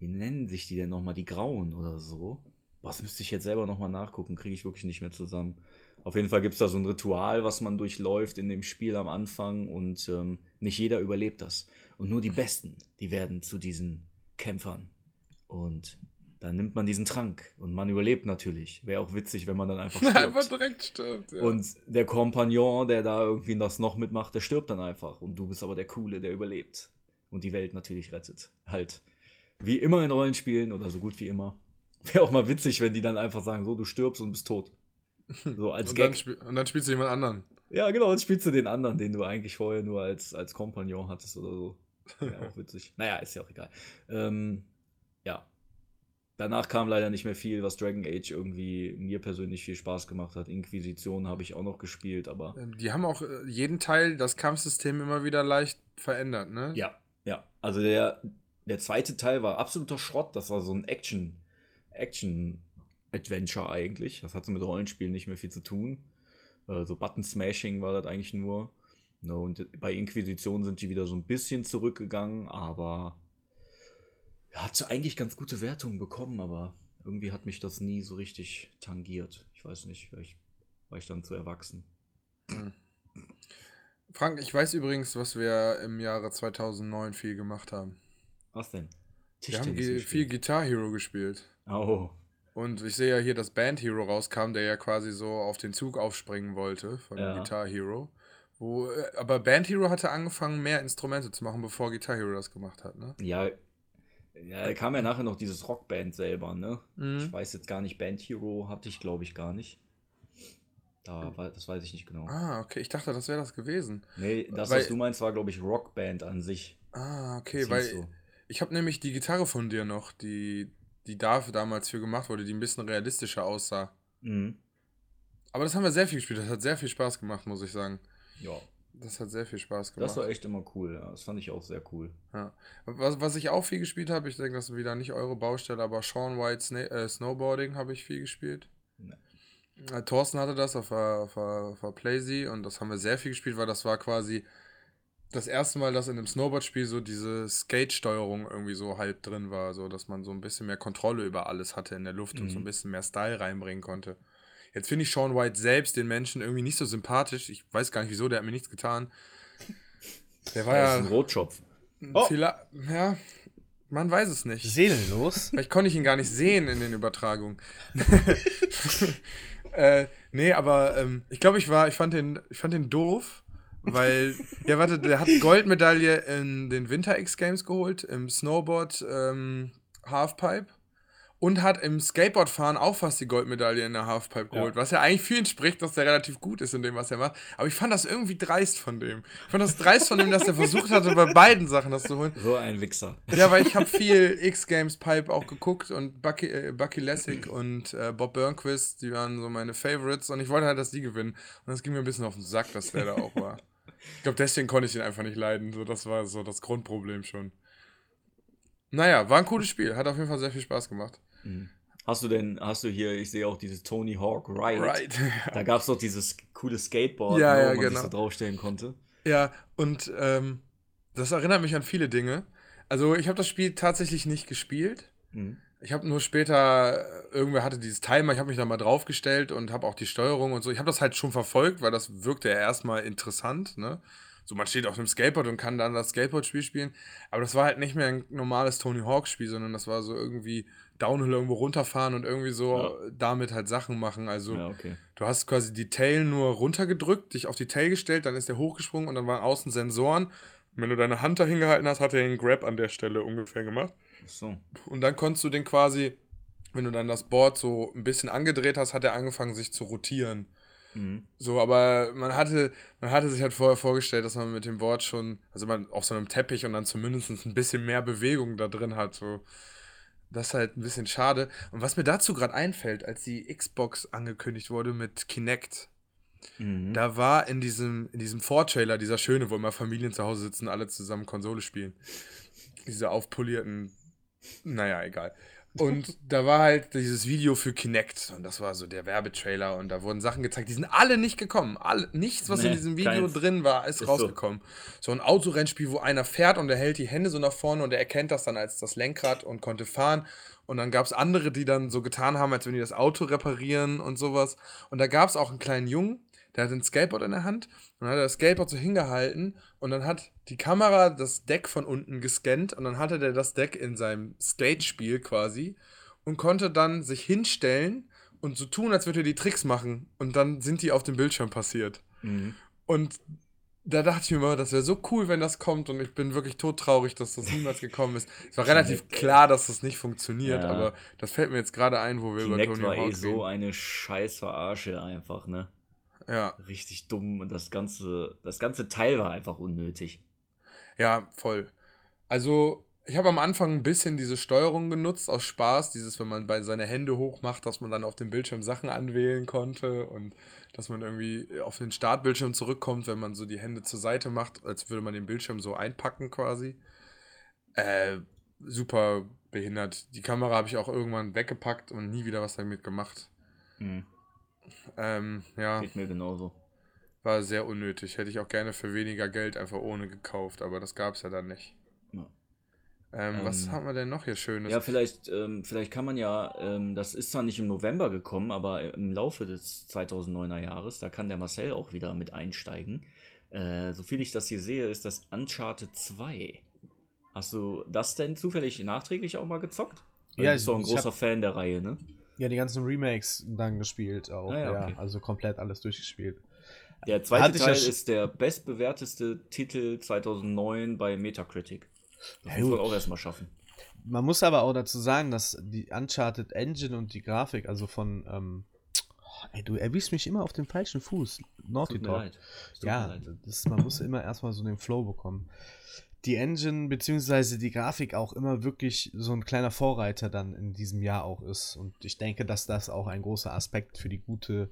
wie nennen sich die denn nochmal, die Grauen oder so? Das müsste ich jetzt selber nochmal nachgucken, kriege ich wirklich nicht mehr zusammen. Auf jeden Fall gibt es da so ein Ritual, was man durchläuft in dem Spiel am Anfang und ähm, nicht jeder überlebt das. Und nur die Besten, die werden zu diesen Kämpfern. Und dann nimmt man diesen Trank und man überlebt natürlich. Wäre auch witzig, wenn man dann einfach <laughs> Einfach stirbt. direkt stirbt. Ja. Und der Kompagnon, der da irgendwie das noch mitmacht, der stirbt dann einfach. Und du bist aber der Coole, der überlebt. Und die Welt natürlich rettet. Halt. Wie immer in Rollenspielen oder so gut wie immer. <laughs> Wäre auch mal witzig, wenn die dann einfach sagen, so, du stirbst und bist tot. So als <laughs> und, dann Gag. spiel, und dann spielst du jemand anderen. Ja, genau, dann spielst du den anderen, den du eigentlich vorher nur als, als Kompagnon hattest oder so. Wäre auch witzig. <laughs> Naja, ist ja auch egal. Ähm, ja. Danach kam leider nicht mehr viel, was Dragon Age irgendwie mir persönlich viel Spaß gemacht hat. Inquisition habe ich auch noch gespielt, aber Ähm, Die haben auch äh, jeden Teil, das Kampfsystem immer wieder leicht verändert, ne? ja, ja. Also der, der zweite Teil war absoluter Schrott. Das war so ein Action, Action-Adventure eigentlich. Das hatte mit Rollenspielen nicht mehr viel zu tun. Äh, so Button-Smashing war das eigentlich nur. Ne, und bei Inquisition sind die wieder so ein bisschen zurückgegangen, aber ja, hat eigentlich ganz gute Wertungen bekommen, aber irgendwie hat mich das nie so richtig tangiert. Ich weiß nicht, vielleicht war ich dann zu erwachsen. Frank, ich weiß übrigens, was wir im Jahre 2009 viel gemacht haben. Was denn? Wir haben ge- viel. Guitar Hero gespielt. Oh, Und ich sehe ja hier, dass Band Hero rauskam, der ja quasi so auf den Zug aufspringen wollte von Ja. Guitar Hero. Wo, äh, aber Band Hero hatte angefangen, mehr Instrumente zu machen, bevor Guitar Hero das gemacht hat, ne? ja. Ja, da kam ja nachher noch dieses Rockband selber, ne? Mhm. Ich weiß jetzt gar nicht, Band Hero hatte ich, glaube ich, gar nicht. Da war, das weiß ich nicht genau. Ah, okay, ich dachte, das wäre das gewesen. Nee, das, weil- was du meinst, war, glaube ich, Rockband an sich. Ah, okay, weil so. Ich habe nämlich die Gitarre von dir noch, die, die dafür damals für gemacht wurde, die ein bisschen realistischer aussah. Mhm. Aber das haben wir sehr viel gespielt, das hat sehr viel Spaß gemacht, muss ich sagen. Ja, Das hat sehr viel Spaß gemacht. das war echt immer cool. Ja. Das fand ich auch sehr cool. Ja. Was, was ich auch viel gespielt habe, ich denke, das ist wieder nicht eure Baustelle, aber Sean White Sna äh, Snowboarding habe ich viel gespielt. Nee. Äh, Thorsten hatte das auf der, auf der, auf der Playsee und das haben wir sehr viel gespielt, weil das war quasi das erste Mal, dass in einem Snowboard-Spiel so diese Skate-Steuerung irgendwie so halb drin war, so dass man so ein bisschen mehr Kontrolle über alles hatte in der Luft und so ein Mhm. bisschen mehr Style reinbringen konnte. Jetzt finde ich Sean White selbst den Menschen irgendwie nicht so sympathisch. Ich weiß gar nicht wieso, der hat mir nichts getan. Der war ja. ist ein Rotschopf. Oh. Ja, man weiß es nicht. Seelenlos. <laughs> Vielleicht konnte ich ihn gar nicht sehen in den Übertragungen. <laughs> <laughs> äh, nee, aber ähm, ich glaube, ich war, ich fand den, ich fand den doof, weil, ja, warte, der hat Goldmedaille in den Winter X Games geholt, im Snowboard ähm, Halfpipe und hat im Skateboardfahren auch fast die Goldmedaille in der Halfpipe geholt, Ja. was ja eigentlich für ihn spricht, dass der relativ gut ist in dem, was er macht. Aber ich fand das irgendwie dreist von dem. Ich fand das dreist von dem, dass er versucht hatte, bei beiden Sachen das zu holen. So ein Wichser. Ja, weil ich habe viel X-Games Pipe auch geguckt und Bucky, äh, Bucky Lessig und äh, Bob Burnquist, die waren so meine Favorites und ich wollte halt, dass die gewinnen. Und das ging mir ein bisschen auf den Sack, dass der da auch war. Ich glaube, deswegen konnte ich ihn einfach nicht leiden. So, das war so das Grundproblem schon. Naja, war ein cooles Spiel. Hat auf jeden Fall sehr viel Spaß gemacht. Mhm. Hast du denn, hast du hier, ich sehe auch dieses Tony Hawk Ride. Right. <laughs> Da gab es doch dieses coole Skateboard, Ja, ne, ja, wo man genau. sich so draufstellen konnte. Ja, und ähm, das erinnert mich an viele Dinge. Also, ich habe das Spiel tatsächlich nicht gespielt. Mhm. Ich habe nur später, äh, irgendwer hatte dieses Timer, ich habe mich da mal draufgestellt und habe auch die Steuerung und so. Ich habe das halt schon verfolgt, weil das wirkte ja erstmal interessant, ne? So, man steht auf einem Skateboard und kann dann das Skateboard-Spiel spielen. Aber das war halt nicht mehr ein normales Tony Hawk-Spiel, sondern das war so irgendwie Downhill irgendwo runterfahren und irgendwie so Ja. damit halt Sachen machen. Also, Ja, okay. Du hast quasi die Tail nur runtergedrückt, dich auf die Tail gestellt, dann ist der hochgesprungen und dann waren außen Sensoren. Und wenn du deine Hand dahin gehalten hast, hat er einen Grab an der Stelle ungefähr gemacht. So. Und dann konntest du den quasi, wenn du dann das Board so ein bisschen angedreht hast, hat er angefangen, sich zu rotieren. Mhm. So, aber man hatte, man hatte sich halt vorher vorgestellt, dass man mit dem Board schon, also man auf so einem Teppich und dann zumindest ein bisschen mehr Bewegung da drin hat. So. Das ist halt ein bisschen schade. Und was mir dazu gerade einfällt, als die Xbox angekündigt wurde mit Kinect, Mhm. da war in diesem, in diesem Vortrailer dieser schöne, wo immer Familien zu Hause sitzen, alle zusammen Konsole spielen. Diese aufpolierten, naja, egal. Und <laughs> da war halt dieses Video für Kinect und das war so der Werbetrailer und da wurden Sachen gezeigt, die sind alle nicht gekommen. Alle, nichts, was in Nee, diesem Video keins. drin war, ist, Ist so. rausgekommen. So. ein Autorennspiel, wo einer fährt und er hält die Hände so nach vorne und er erkennt das dann als das Lenkrad und konnte fahren. Und dann gab es andere, die dann so getan haben, als wenn die das Auto reparieren und sowas. Und da gab es auch einen kleinen Jungen, der hat ein Skateboard in der Hand und dann hat das Skateboard so hingehalten und dann hat die Kamera das Deck von unten gescannt und dann hatte der das Deck in seinem Skate-Spiel quasi und konnte dann sich hinstellen und so tun, als würde er die Tricks machen. Und dann sind die auf dem Bildschirm passiert. Mhm. Und da dachte ich mir mal, das wäre so cool, wenn das kommt. Und ich bin wirklich todtraurig, dass das niemals gekommen ist. Es war relativ klar, dass das nicht funktioniert, Ja. aber das fällt mir jetzt gerade ein, wo wir über Kinect Tony war eh Hawk so reden. eine scheiß Verarsche einfach, ne? Ja, Richtig dumm und das ganze, das ganze Teil war einfach unnötig. ja, voll. Also, ich habe am Anfang ein bisschen diese Steuerung genutzt, aus Spaß. Dieses, wenn man bei seine Hände hoch macht, dass man dann auf dem Bildschirm Sachen anwählen konnte und dass man irgendwie auf den Startbildschirm zurückkommt, wenn man so die Hände zur Seite macht, als würde man den Bildschirm so einpacken quasi. Äh, super behindert. Die Kamera habe ich auch irgendwann weggepackt und nie wieder was damit gemacht. Mhm. Ähm, ja, Geht mir genauso. war sehr unnötig. Hätte ich auch gerne für weniger Geld einfach ohne gekauft, aber das gab es ja dann nicht. Ja. Ähm, was Ähm, haben wir denn noch hier Schönes? Ja, vielleicht, ähm, vielleicht kann man ja, ähm, das ist zwar nicht im November gekommen, aber im Laufe des 2009er Jahres, da kann der Marcel auch wieder mit einsteigen. Äh, so viel ich das hier sehe, ist das Uncharted 2. Hast du das denn zufällig nachträglich auch mal gezockt? Ja, du bist doch ein ich großer hab- Fan der Reihe, ne? Ja, die ganzen Remakes dann gespielt auch. Ah ja, ja, okay. also komplett alles durchgespielt. Der zweite Hatte ja Teil sch- ist der bestbewerteste Titel 2009 bei Metacritic. Das Ja, muss man auch erstmal schaffen. Man muss aber auch dazu sagen, dass die Uncharted Engine und die Grafik, also von, ähm, ey, du erwischst mich immer auf dem falschen Fuß. Naughty Dog. Ja, das, man muss immer erstmal so den Flow bekommen. Die Engine beziehungsweise die Grafik auch immer wirklich so ein kleiner Vorreiter dann in diesem Jahr auch ist. Und ich denke, dass das auch ein großer Aspekt für die gute,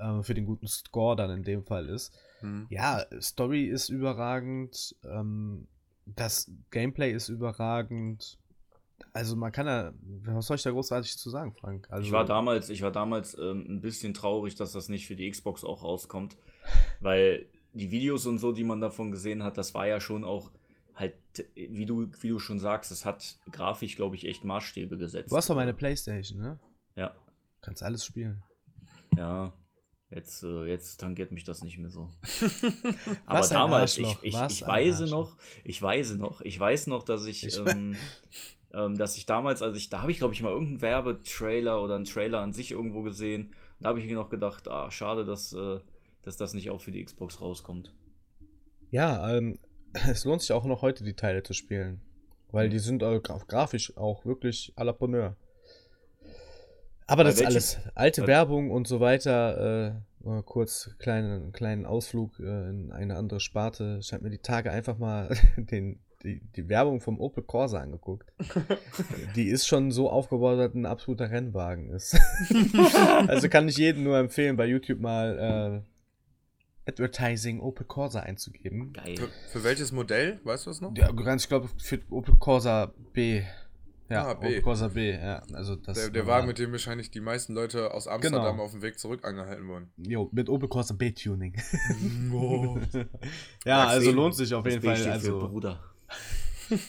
äh, für den guten Score dann in dem Fall ist. Hm. Ja, Story ist überragend, ähm, das Gameplay ist überragend. Also man kann da, was soll ich da großartig zu sagen, Frank? Also, Ich war damals, ich war damals ähm, ein bisschen traurig, dass das nicht für die Xbox auch rauskommt, <laughs> weil die Videos und so, die man davon gesehen hat, das war ja schon auch halt, wie du, wie du schon sagst, es hat grafisch, glaube ich, echt Maßstäbe gesetzt. Du hast doch meine Playstation, ne? Ja, Kannst alles spielen. ja. Jetzt, äh, jetzt tangiert mich das nicht mehr so. <laughs> Aber damals, ich, ich, ich Arschloch. noch, ich weiß noch, ich weiß noch, dass ich, ähm, dass ich damals, also ich, da habe ich, glaube ich, mal irgendeinen Werbetrailer oder einen Trailer an sich irgendwo gesehen. Da habe ich mir noch gedacht, ah, schade, dass, äh, dass das nicht auch für die Xbox rauskommt. Ja, ähm, <clears throat> es lohnt sich auch noch heute die Teile zu spielen. Weil die sind äh, graf grafisch auch wirklich à la Bonheur. Aber das ist alles alte Werbung und so weiter. Äh, kurz kleinen, kleinen Ausflug äh, in eine andere Sparte. Ich habe mir die Tage einfach mal <laughs> den, die, die Werbung vom Opel Corsa angeguckt. <laughs> die ist schon so aufgebaut, dass ein absoluter Rennwagen ist. <laughs> also kann ich jedem nur empfehlen, bei YouTube mal äh, Advertising Opel Corsa einzugeben. Geil. Für, für welches Modell? Weißt du das noch? Ja, ganz, ich glaube, für Opel Corsa B. Ja, Ah, B. Opel Corsa B, ja. Also das Der, der war- Wagen, mit dem wahrscheinlich die meisten Leute aus Amsterdam Genau. auf dem Weg zurück angehalten wurden. Jo, mit Opel Corsa B-Tuning. <laughs> Oh. ja, Magst also lohnt sich auf Das jeden B Fall. steht für Also Bruder.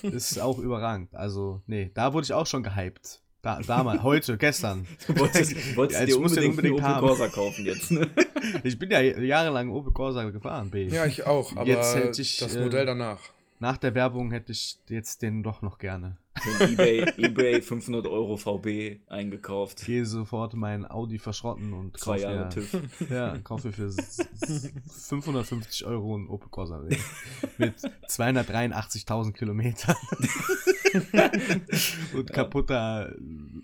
Ist auch überragend. Also, nee, da wurde ich auch schon gehypt. Da, damals, heute, gestern. <laughs> Du wolltest, wolltest Ja, dir ich muss den unbedingt, unbedingt einen Opel haben. Corsa kaufen jetzt, ne? <laughs> Ich bin ja jahrelang Opel Corsa gefahren, B. Ja, ich auch, aber Jetzt hätte ich, das äh, Modell danach. Nach der Werbung hätte ich jetzt den doch noch gerne. Für eBay, eBay 500 Euro VB eingekauft. Gehe sofort meinen Audi verschrotten und Zwei kaufe Jahre <laughs> ja- TÜV. Ja, kaufe für s- s- 550 Euro einen Opel Corsa mit 283.000 Kilometern <laughs> und kaputter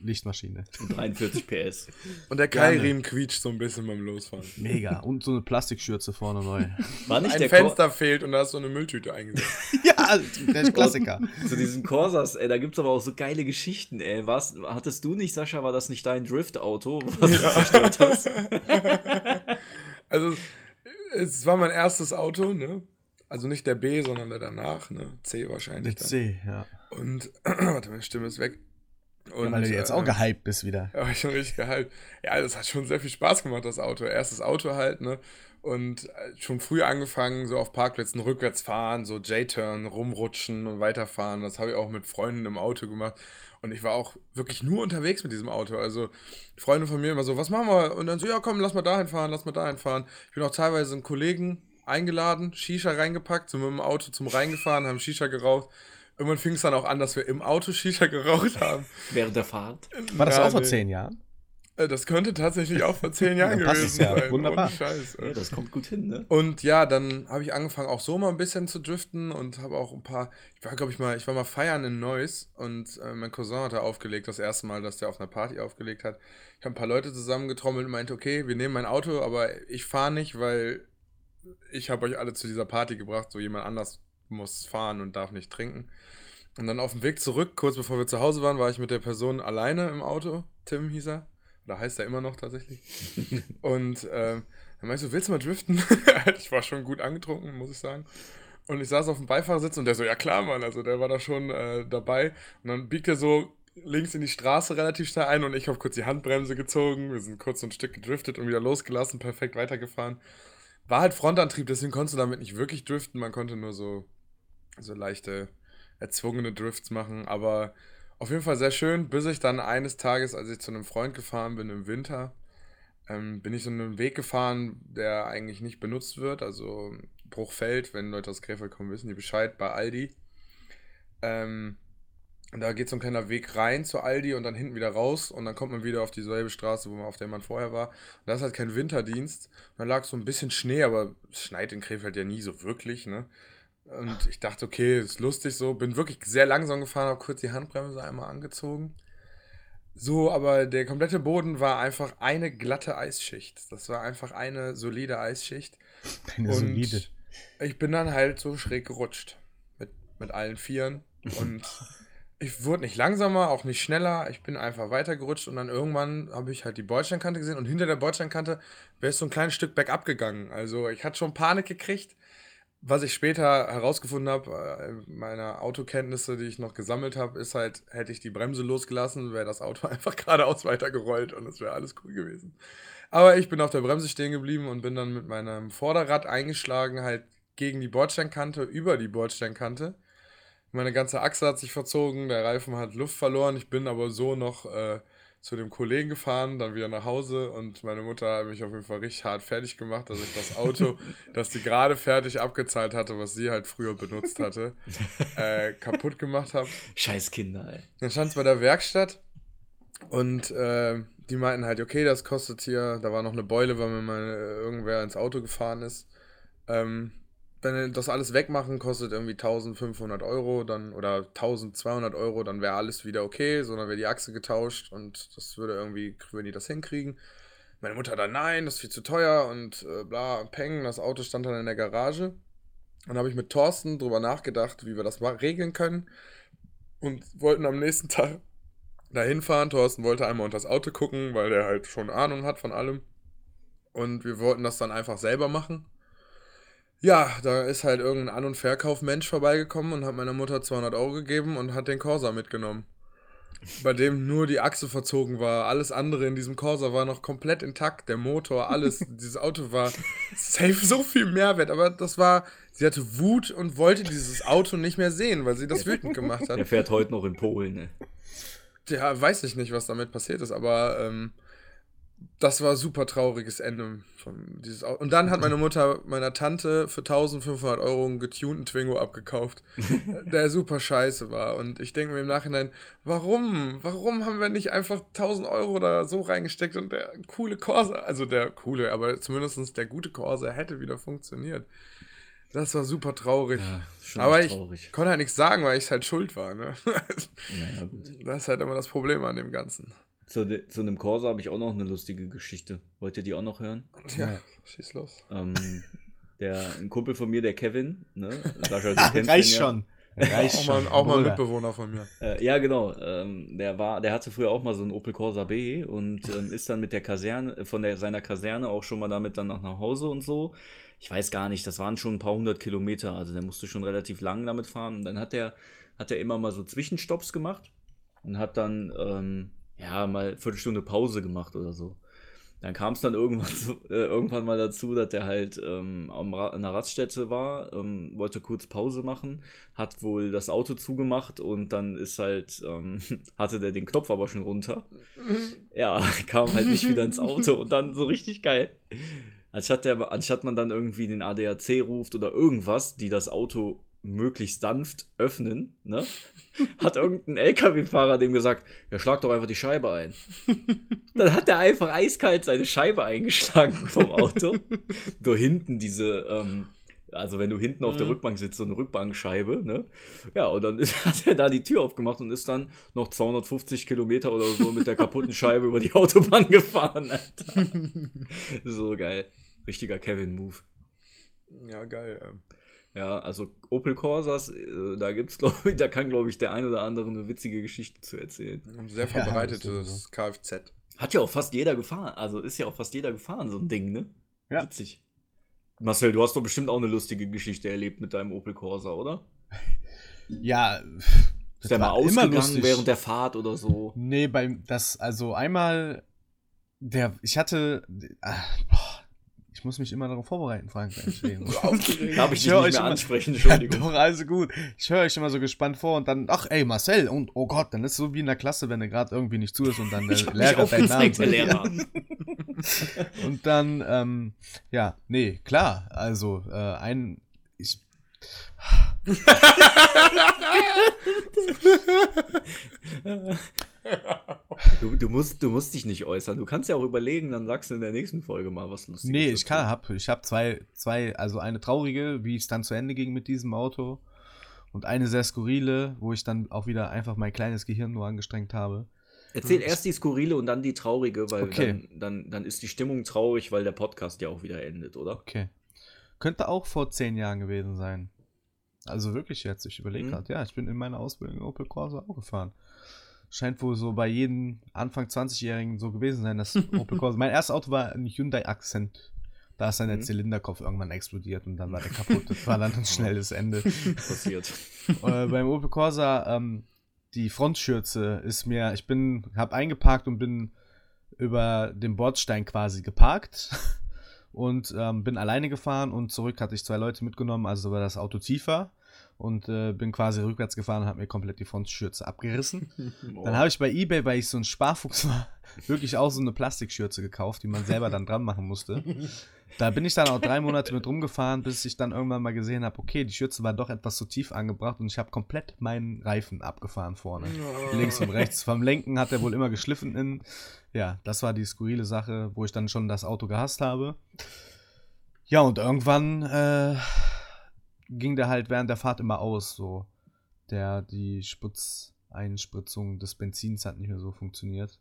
Lichtmaschine. 43 PS. Und der. Keilriemen quietscht so ein bisschen beim Losfahren. Mega. Und so eine Plastikschürze vorne neu. War nicht Ein der Cor Fenster fehlt und da hast du eine Mülltüte eingesetzt. ja, der Klassiker. Zu diesen Corsas, ey, da gibt's aber auch so geile Geschichten, ey. Was, hattest du nicht, Sascha, war das nicht dein Drift-Auto, <laughs> was du zerstört hast? <laughs> Also, es war mein erstes Auto, ne? Also nicht der B, sondern der danach, ne? C wahrscheinlich. Mit Dann. C, ja. Und, <clears throat> warte, meine Stimme ist weg. Und, ja weil du jetzt äh, auch gehypt bist wieder. Ja, ich schon richtig gehypt. Ja, das hat schon sehr viel Spaß gemacht, das Auto. Erstes Auto halt, ne? Und äh, schon früh angefangen, so auf Parkplätzen rückwärts fahren, so J-Turn, rumrutschen und weiterfahren. Das habe ich auch mit Freunden im Auto gemacht. Und ich war auch wirklich nur unterwegs mit diesem Auto. Also Freunde von mir immer so, was machen wir? Und dann so, ja komm, lass mal dahin fahren, lass mal dahin fahren. Ich bin auch teilweise einen Kollegen eingeladen, Shisha reingepackt, sind mit dem Auto zum Rhein gefahren, haben Shisha geraucht. irgendwann fing es dann auch an, dass wir im Auto Shisha geraucht haben. Während der Fahrt. War das Ja, auch vor nee. zehn Jahren? Äh, Das könnte tatsächlich auch vor zehn Jahren <laughs> passt gewesen es ja. sein. Wunderbar. Ja, das kommt gut hin, ne? Und ja, dann habe ich angefangen, auch so mal ein bisschen zu driften und habe auch ein paar. Ich war, glaube ich, mal, ich war mal feiern in Neuss und äh, mein Cousin hat da aufgelegt, das erste Mal, dass der auf einer Party aufgelegt hat. Ich habe ein paar Leute zusammengetrommelt und meinte, okay, wir nehmen mein Auto, aber ich fahre nicht, weil ich habe euch alle zu dieser Party gebracht, so jemand anders muss fahren und darf nicht trinken. Und dann auf dem Weg zurück, kurz bevor wir zu Hause waren, war ich mit der Person alleine im Auto. Tim hieß er. Oder heißt er immer noch tatsächlich. <laughs> Und ähm, dann meinst du, willst du mal driften? <laughs> ich war schon gut angetrunken, muss ich sagen. Und ich saß auf dem Beifahrersitz und der so, ja klar, Mann, also der war da schon äh, dabei. Und dann biegt er so links in die Straße relativ schnell ein und ich habe kurz die Handbremse gezogen. Wir sind kurz so ein Stück gedriftet und wieder losgelassen, perfekt weitergefahren. War halt Frontantrieb, deswegen konntest du damit nicht wirklich driften. Man konnte nur so, so leichte, erzwungene Drifts machen. Aber auf jeden Fall sehr schön, bis ich dann eines Tages, als ich zu einem Freund gefahren bin im Winter, ähm, bin ich so einen Weg gefahren, der eigentlich nicht benutzt wird. Also Bruchfeld, wenn Leute aus Krefeld kommen, wissen die Bescheid, bei Aldi. Ähm, da geht so ein kleiner Weg rein zu Aldi und dann hinten wieder raus und dann kommt man wieder auf dieselbe Straße, wo man auf der man vorher war. Und da ist halt kein Winterdienst. Da lag so ein bisschen Schnee, aber es schneit in Krefeld ja nie so wirklich, ne? Und ich dachte, okay, ist lustig so. Bin wirklich sehr langsam gefahren, habe kurz die Handbremse einmal angezogen. So, aber der komplette Boden war einfach eine glatte Eisschicht. Das war einfach eine solide Eisschicht. Eine Und solide. ich bin dann halt so schräg gerutscht. Mit, mit allen Vieren. Und <laughs> ich wurde nicht langsamer, auch nicht schneller. Ich bin einfach weitergerutscht und dann irgendwann habe ich halt die Bordsteinkante gesehen und hinter der Bordsteinkante wäre es so ein kleines Stück bergab gegangen. Also ich hatte schon Panik gekriegt. Was ich später herausgefunden habe, äh, meiner Autokenntnisse, die ich noch gesammelt habe, ist halt, hätte ich die Bremse losgelassen, wäre das Auto <laughs> einfach geradeaus weitergerollt und es wäre alles cool gewesen. Aber ich bin auf der Bremse stehen geblieben und bin dann mit meinem Vorderrad eingeschlagen, halt gegen die Bordsteinkante, über die Bordsteinkante. Meine ganze Achse hat sich verzogen, der Reifen hat Luft verloren. Ich bin aber so noch äh, zu dem Kollegen gefahren, dann wieder nach Hause und meine Mutter hat mich auf jeden Fall richtig hart fertig gemacht, dass ich das Auto, <laughs> das sie gerade fertig abgezahlt hatte, was sie halt früher benutzt hatte, <laughs> äh, kaputt gemacht habe. Scheiß Kinder, ey. Dann stand es bei der Werkstatt und äh, die meinten halt, okay, das kostet hier, da war noch eine Beule, weil mir mal äh, irgendwer ins Auto gefahren ist. Ähm, wenn das alles wegmachen, kostet irgendwie 1500 Euro dann oder 1200 Euro, dann wäre alles wieder okay, so dann wäre die Achse getauscht und das würde irgendwie, würden die das hinkriegen. Meine Mutter dann, nein, das ist viel zu teuer und äh, bla, peng, das Auto stand dann in der Garage. Dann habe ich mit Thorsten drüber nachgedacht, wie wir das mal regeln können und wollten am nächsten <laughs> Tag dahin fahren. Thorsten wollte einmal unter das Auto gucken, weil der halt schon Ahnung hat von allem. Und wir wollten das dann einfach selber machen. Ja, da ist halt irgendein An- und Verkaufmensch vorbeigekommen und hat meiner Mutter 200 Euro gegeben und hat den Corsa mitgenommen. Bei dem nur die Achse verzogen war. Alles andere in diesem Corsa war noch komplett intakt. Der Motor, alles. <laughs> Dieses Auto war safe so viel Mehrwert. Aber das war, sie hatte Wut und wollte dieses Auto nicht mehr sehen, weil sie das wütend gemacht hat. Der fährt heute noch in Polen, ey. Ja, weiß ich nicht, was damit passiert ist, aber ähm, das war ein super trauriges Ende von dieses. Und dann hat meine Mutter meiner Tante für 1500 Euro einen getunten Twingo abgekauft, <laughs> der super scheiße war. Und ich denke mir im Nachhinein, warum? Warum haben wir nicht einfach 1000 Euro da so reingesteckt und der coole Corsa, also der coole, aber zumindest der gute Corsa hätte wieder funktioniert. Das war super traurig. Ja, aber ich traurig. konnte halt nichts sagen, weil ich halt schuld war. Ne? Naja. Das ist halt immer das Problem an dem Ganzen. Zu, de, zu einem Corsa habe ich auch noch eine lustige Geschichte. Wollt ihr die auch noch hören? Ja, schieß los. Ähm, der, ein Kumpel von mir, der Kevin, ne? Sascha, du <laughs> kennst Reicht den ja. schon. Reicht Auch mal, schon. auch mal ein. Mitbewohner von mir. Äh, ja, genau. Ähm, der war, der hatte früher auch mal so einen Opel Corsa B und ähm, ist dann mit der Kaserne, von der, seiner Kaserne auch schon mal damit dann nach, nach Hause und so. Ich weiß gar nicht, das waren schon ein paar hundert Kilometer, also der musste schon relativ lang damit fahren. Und dann hat er, hat er immer mal so Zwischenstopps gemacht und hat dann, ähm, ja, mal eine Viertelstunde Pause gemacht oder so. Dann kam es dann irgendwann, so, äh, irgendwann mal dazu, dass der halt ähm, an der Raststätte war, ähm, wollte kurz Pause machen, hat wohl das Auto zugemacht und dann ist halt, ähm, <laughs> hatte der den Knopf aber schon runter. Ja, <laughs> kam halt nicht wieder ins Auto <laughs> und dann so richtig geil. Anstatt, der, anstatt man dann irgendwie den ADAC ruft oder irgendwas, die das Auto möglichst sanft öffnen, ne? <laughs> Hat irgendein LKW-Fahrer dem gesagt, ja, schlag doch einfach die Scheibe ein. <laughs> Dann hat er einfach eiskalt seine Scheibe eingeschlagen vom Auto. <laughs> Nur hinten diese, ähm, also wenn du hinten auf der Mhm. Rückbank sitzt, so eine Rückbankscheibe, ne? Ja, und dann ist, hat er da die Tür aufgemacht und ist dann noch 250 Kilometer oder so mit der kaputten Scheibe über die Autobahn gefahren, Alter. so geil. Richtiger Kevin-Move. Ja, geil. ähm. Ja, also Opel Corsas, äh, da gibt's <laughs> glaube ich, da kann glaube ich der ein oder andere eine witzige Geschichte zu erzählen. Ein sehr Ja, verbreitetes das Kfz. Hat ja auch fast jeder gefahren, also ist ja auch fast jeder gefahren so ein Ding, ne? Ja. Witzig. Marcel, du hast doch bestimmt auch eine lustige Geschichte erlebt mit deinem Opel Corsa, oder? <laughs> Ja, Ist der mal ausgegangen während der Fahrt oder so? Nee, beim das also einmal der ich hatte ah, boah, muss mich immer darauf vorbereiten, Frank. Darf <laughs> ich Ich dich höre nicht euch immer- ansprechen, <laughs> Ja, Entschuldigung. doch, also gut. Ich höre euch immer so gespannt vor und dann, ach ey, Marcel, und oh Gott, dann ist es so wie in der Klasse, wenn du gerade irgendwie nicht zuhörst und dann der <laughs> ich Lehrer deinen Namen sagt. Lehrer. Und dann, ähm, ja, nee, klar, also äh, ein, ich, Du, du, musst, du musst dich nicht äußern. Du kannst ja auch überlegen, dann sagst du in der nächsten Folge mal was Lustiges. nee, ich kann, hab, ich habe zwei, zwei, also eine traurige, wie es dann zu Ende ging mit diesem Auto und eine sehr skurrile, wo ich dann auch wieder einfach mein kleines Gehirn nur angestrengt habe. Erzähl erst die skurrile und dann die traurige, weil Okay. dann, dann, dann ist die Stimmung traurig, weil der Podcast ja auch wieder endet, oder? Okay. Könnte auch vor zehn Jahren gewesen sein. Also wirklich jetzt, ich überlege Mhm. gerade. Ja, ich bin in meiner Ausbildung Opel Corsa auch gefahren. Scheint wohl so bei jedem Anfang 20-Jährigen so gewesen sein, dass <laughs> Opel Corsa. Mein erstes Auto war ein Hyundai Accent. Da ist dann der Mhm. Zylinderkopf irgendwann explodiert und dann war der kaputt. Das war dann ein <laughs> schnelles Ende. <laughs> Passiert. äh, beim Opel Corsa, ähm, die Frontschürze ist mir, ich bin, hab eingeparkt und bin über den Bordstein quasi geparkt und ähm, bin alleine gefahren und zurück hatte ich zwei Leute mitgenommen, also war das Auto tiefer und äh, bin quasi rückwärts gefahren und habe mir komplett die Frontschürze abgerissen. <laughs> Dann habe ich bei eBay, weil ich so ein Sparfuchs war, <laughs> wirklich auch so eine Plastikschürze gekauft, die man selber dann dran machen musste. <laughs> Da bin ich dann auch drei Monate mit rumgefahren, bis ich dann irgendwann mal gesehen habe, okay, die Schürze war doch etwas zu tief angebracht und ich habe komplett meinen Reifen abgefahren vorne. Links und rechts. Vom Lenken hat er wohl immer geschliffen in. Ja, das war die skurrile Sache, wo ich dann schon das Auto gehasst habe. Ja, und irgendwann äh, ging der halt während der Fahrt immer aus, so. Der, die Sputzeinspritzung des Benzins hat nicht mehr so funktioniert.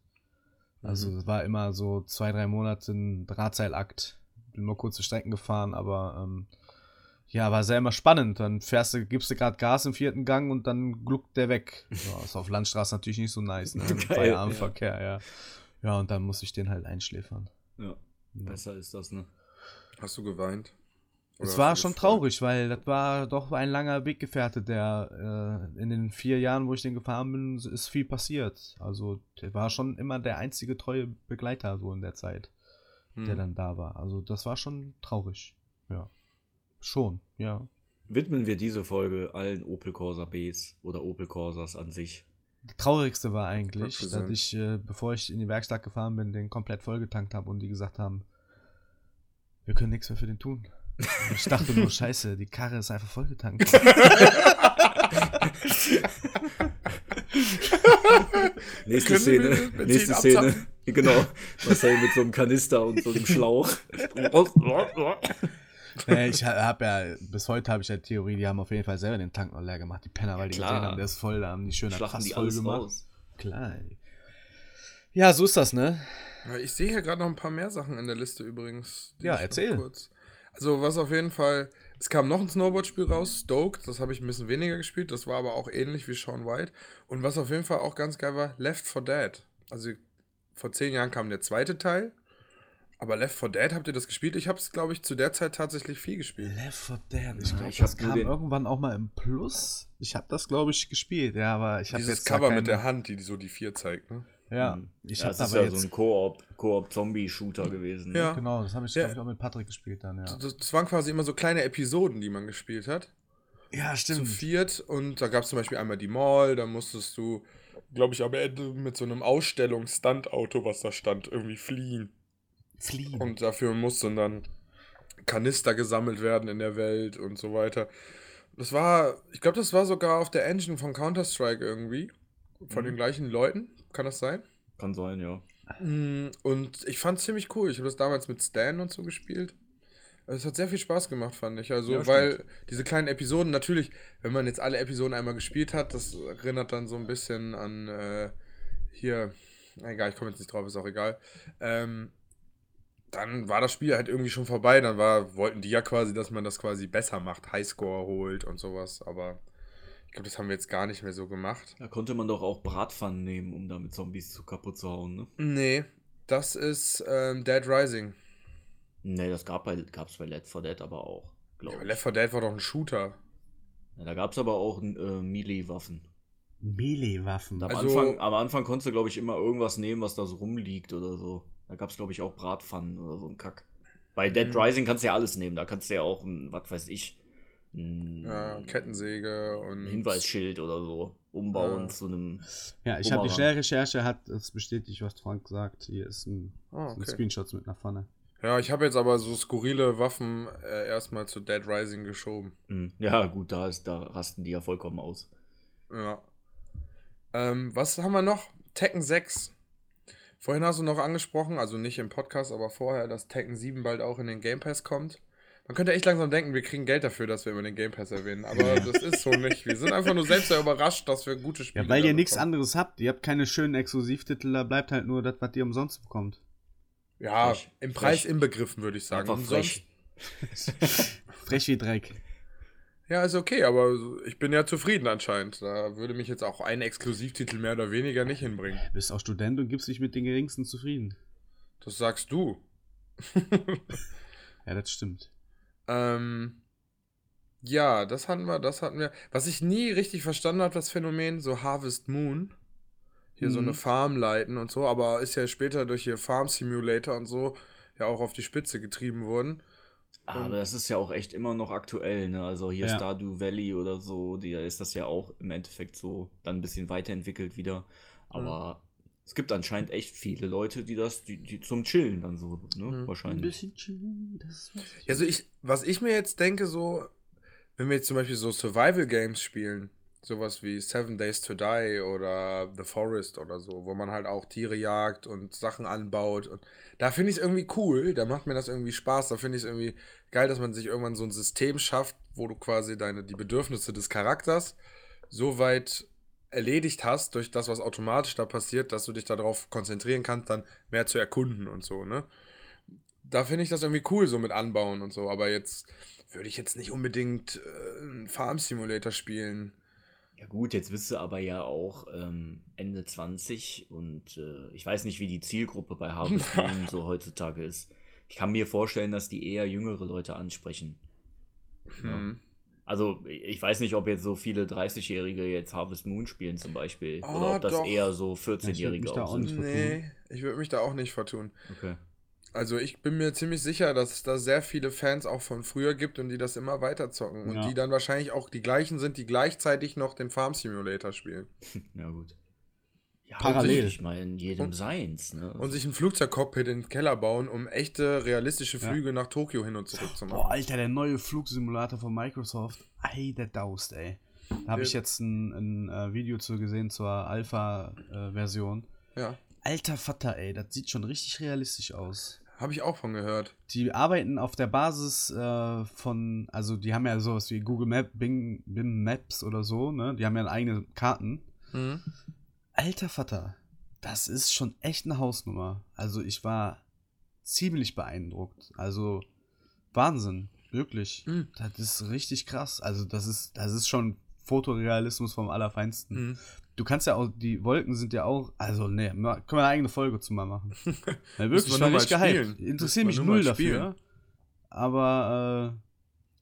Also es war immer so zwei, drei Monate ein Drahtseilakt. Bin mal kurze Strecken gefahren, aber ähm, ja, war sehr immer spannend. Dann fährst du, gibst du gerade Gas im vierten Gang und dann gluckt der weg. <laughs> Ja, ist auf Landstraße natürlich nicht so nice, ne? <laughs> Feierabendverkehr, ja. Ja, und dann muss ich den halt einschläfern. Ja, Ja. besser ist das, ne? Hast du geweint? Es war schon traurig, weil das war doch ein langer Weggefährte, der äh, in den vier Jahren, wo ich den gefahren bin, ist viel passiert. Also der war schon immer der einzige treue Begleiter so in der Zeit, der Hm. dann da war. Also das war schon traurig. Ja. Schon, ja. Widmen wir diese Folge allen Opel Corsa Bs oder Opel Corsas an sich. Das Traurigste war eigentlich, dass Represent. ich, äh, bevor ich in die Werkstatt gefahren bin, den komplett vollgetankt habe und die gesagt haben, wir können nichts mehr für den tun. Ich dachte nur, scheiße, die Karre ist einfach vollgetankt. <laughs> Nächste Szene, nächste <laughs> Szene, genau. Marcel mit so einem Kanister und so einem Schlauch. Nee, <laughs> ich habe ja, bis heute habe ich ja Theorie, die haben auf jeden Fall selber den Tank noch leer gemacht, die Penner, weil die klar. gesehen haben, der ist voll, da haben die schön Schlachten die voll gemacht. raus. Klar. Ja, so ist das, ne? Ich sehe hier gerade noch ein paar mehr Sachen in der Liste übrigens. Ja, erzähl. Kurz. Also, was auf jeden Fall. Es kam noch ein Snowboard-Spiel raus, Stoked. Das habe ich ein bisschen weniger gespielt. Das war aber auch ähnlich wie Sean White. Und was auf jeden Fall auch ganz geil war, Left 4 Dead. Also, vor zehn Jahren kam der zweite Teil. Aber Left 4 Dead, habt ihr das gespielt? Ich habe es, glaube ich, zu der Zeit tatsächlich viel gespielt. Left 4 Dead, ich glaube, ich das kam den- irgendwann auch mal im Plus. Ich habe das, glaube ich, gespielt, ja, aber ich habe Dieses jetzt Cover mit der Hand, die so die vier zeigt, ne? Ja, Hm. ich ja, das ist aber ja jetzt so ein Koop, Koop-Zombie-Shooter gewesen. ne? Ja. Genau, das habe ich, Ja. ich, auch mit Patrick gespielt dann, ja. Das, das waren quasi immer so kleine Episoden, die man gespielt hat. Ja, zu viert und da gab es zum Beispiel einmal die Mall, da musstest du, glaube ich, am Ende mit so einem Ausstellungs-Stunt-Auto, was da stand, irgendwie fliehen. Fliehen. Und dafür mussten dann Kanister gesammelt werden in der Welt und so weiter. Das war, ich glaube, das war sogar auf der Engine von Counter-Strike irgendwie. Von Mhm. den gleichen Leuten. Kann das sein? Kann sein, ja. Mm, Und ich fand es ziemlich cool. Ich habe das damals mit Stan und so gespielt. Es hat sehr viel Spaß gemacht, fand ich. Also, Ja, weil diese kleinen Episoden, natürlich, wenn man jetzt alle Episoden einmal gespielt hat, das erinnert dann so ein bisschen an äh, hier, na egal, ich komme jetzt nicht drauf, ist auch egal. Ähm, dann war das Spiel halt irgendwie schon vorbei. Dann war, wollten die ja quasi, dass man das quasi besser macht, Highscore holt und sowas. Aber glaube, das haben wir jetzt gar nicht mehr so gemacht. Da konnte man doch auch Bratpfannen nehmen, um damit Zombies zu kaputt zu hauen, ne? Nee, das ist ähm, Dead Rising. Ne, das gab bei, gab's bei Left 4 Dead aber auch, Ja, glaube aber ich. Left 4 Dead war doch ein Shooter. Ja, da gab's aber auch äh, Melee-Waffen. Melee-Waffen. Am, Also- Anfang, am Anfang konntest du, glaube ich, immer irgendwas nehmen, was da so rumliegt oder so. Da gab's, glaube ich, auch Bratpfannen oder so ein Kack. Bei Dead Mhm. Rising kannst du ja alles nehmen. Da kannst du ja auch, ein, was weiß ich, Ja, Kettensäge und. ein Hinweisschild oder so umbauen Ja. zu einem. Ja, ich habe die. Schnellrecherche, hat es bestätigt, was Frank sagt. Hier ist ein, Ah, okay. Screenshots mit einer Pfanne. Ja, ich habe jetzt aber so skurrile Waffen äh, erstmal zu Dead Rising geschoben. Hm, Ja, gut, da, ist, da rasten die ja vollkommen aus. Ja. Ähm, was haben wir noch? Tekken 6. Vorhin hast du noch angesprochen, also nicht im Podcast, aber vorher, dass Tekken 7 bald auch in den Game Pass kommt. Man könnte echt langsam denken, wir kriegen Geld dafür, dass wir immer den Game Pass erwähnen. Aber das ist so nicht. Wir sind einfach nur selbst sehr überrascht, dass wir gute Spiele Ja, weil ihr nichts anderes habt. Ihr habt keine schönen Exklusivtitel, da bleibt halt nur das, was ihr umsonst bekommt. Ja, Frech. im Preis Frech. inbegriffen, würde ich sagen. Einfach Umsonst- frech. <laughs> Frech wie Dreck. Ja, ist okay, aber ich bin ja zufrieden anscheinend. Da würde mich jetzt auch ein Exklusivtitel mehr oder weniger nicht hinbringen. Du bist auch Student und gibst dich mit den geringsten zufrieden. Das sagst du. <laughs> Ja, das stimmt. Ähm, ja, das hatten wir, das hatten wir. Was ich nie richtig verstanden habe, das Phänomen, so Harvest Moon. Hier so Mhm. eine Farm leiten und so, aber ist ja später durch hier Farm Simulator und so ja auch auf die Spitze getrieben worden. Aber das ist ja auch echt immer noch aktuell, ne? Also hier Ja. Stardew Valley oder so, da ist das ja auch im Endeffekt so dann ein bisschen weiterentwickelt wieder. Aber es gibt anscheinend echt viele Leute, die das, die, die zum Chillen dann so, ne? Mhm. Wahrscheinlich. chillen, das Also ich, was ich mir jetzt denke, so, wenn wir jetzt zum Beispiel so Survival Games spielen, sowas wie Seven Days to Die oder The Forest oder so, wo man halt auch Tiere jagt und Sachen anbaut und da finde ich es irgendwie cool, da macht mir das irgendwie Spaß, da finde ich es irgendwie geil, dass man sich irgendwann so ein System schafft, wo du quasi deine, die Bedürfnisse des Charakters so weit erledigt hast durch das, was automatisch da passiert, dass du dich darauf konzentrieren kannst, dann mehr zu erkunden und so, ne? da finde ich das irgendwie cool, so mit Anbauen und so. Aber jetzt würde ich jetzt nicht unbedingt äh, einen Farm Simulator spielen. Ja gut, jetzt bist du aber ja auch ähm, Ende 20 und äh, ich weiß nicht, wie die Zielgruppe bei Harvest <laughs> Moon so heutzutage ist. Ich kann mir vorstellen, dass die eher jüngere Leute ansprechen. Hm. Also ich weiß nicht, ob jetzt so viele 30-Jährige jetzt Harvest Moon spielen zum Beispiel. Ah, oder ob das doch. eher so Ich würd mich 14-Jährige da auch auch sind. Nee, ich würde mich da auch nicht vertun. Okay. Also ich bin mir ziemlich sicher, dass es da sehr viele Fans auch von früher gibt und die das immer weiter zocken. Und Ja. die dann wahrscheinlich auch die gleichen sind, die gleichzeitig noch den Farm Simulator spielen. <laughs> Ja, gut. Ja, Parallel. Ich meine, jedem Und- seins, ne? Und sich ein Flugzeugcockpit in den Keller bauen, um echte, realistische Ja. Flüge nach Tokio hin und zurück zu Boah, machen. Alter, der neue Flugsimulator von Microsoft. Ey, der daust, ey. Da habe ich jetzt ein, ein äh, Video zu gesehen zur Alpha-Version. Ja, Alter Vater, ey, das sieht schon richtig realistisch aus. habe ich auch von gehört. Die arbeiten auf der Basis äh, von, also die haben ja sowas wie Google Map, Bing, Bing Maps oder so, ne? Die haben ja eigene Karten. Hm. Alter Vater, das ist schon echt eine Hausnummer. Also ich war ziemlich beeindruckt. Also Wahnsinn, wirklich. Mhm. Das ist richtig krass. Also das ist, das ist schon Fotorealismus vom Allerfeinsten. Hm. Du kannst ja auch, die Wolken sind ja auch, also ne, können wir eine eigene Folge zu mal machen. <laughs> Ja, wirklich, war richtig gehypt. spielen. Interessiert mich null dafür. Aber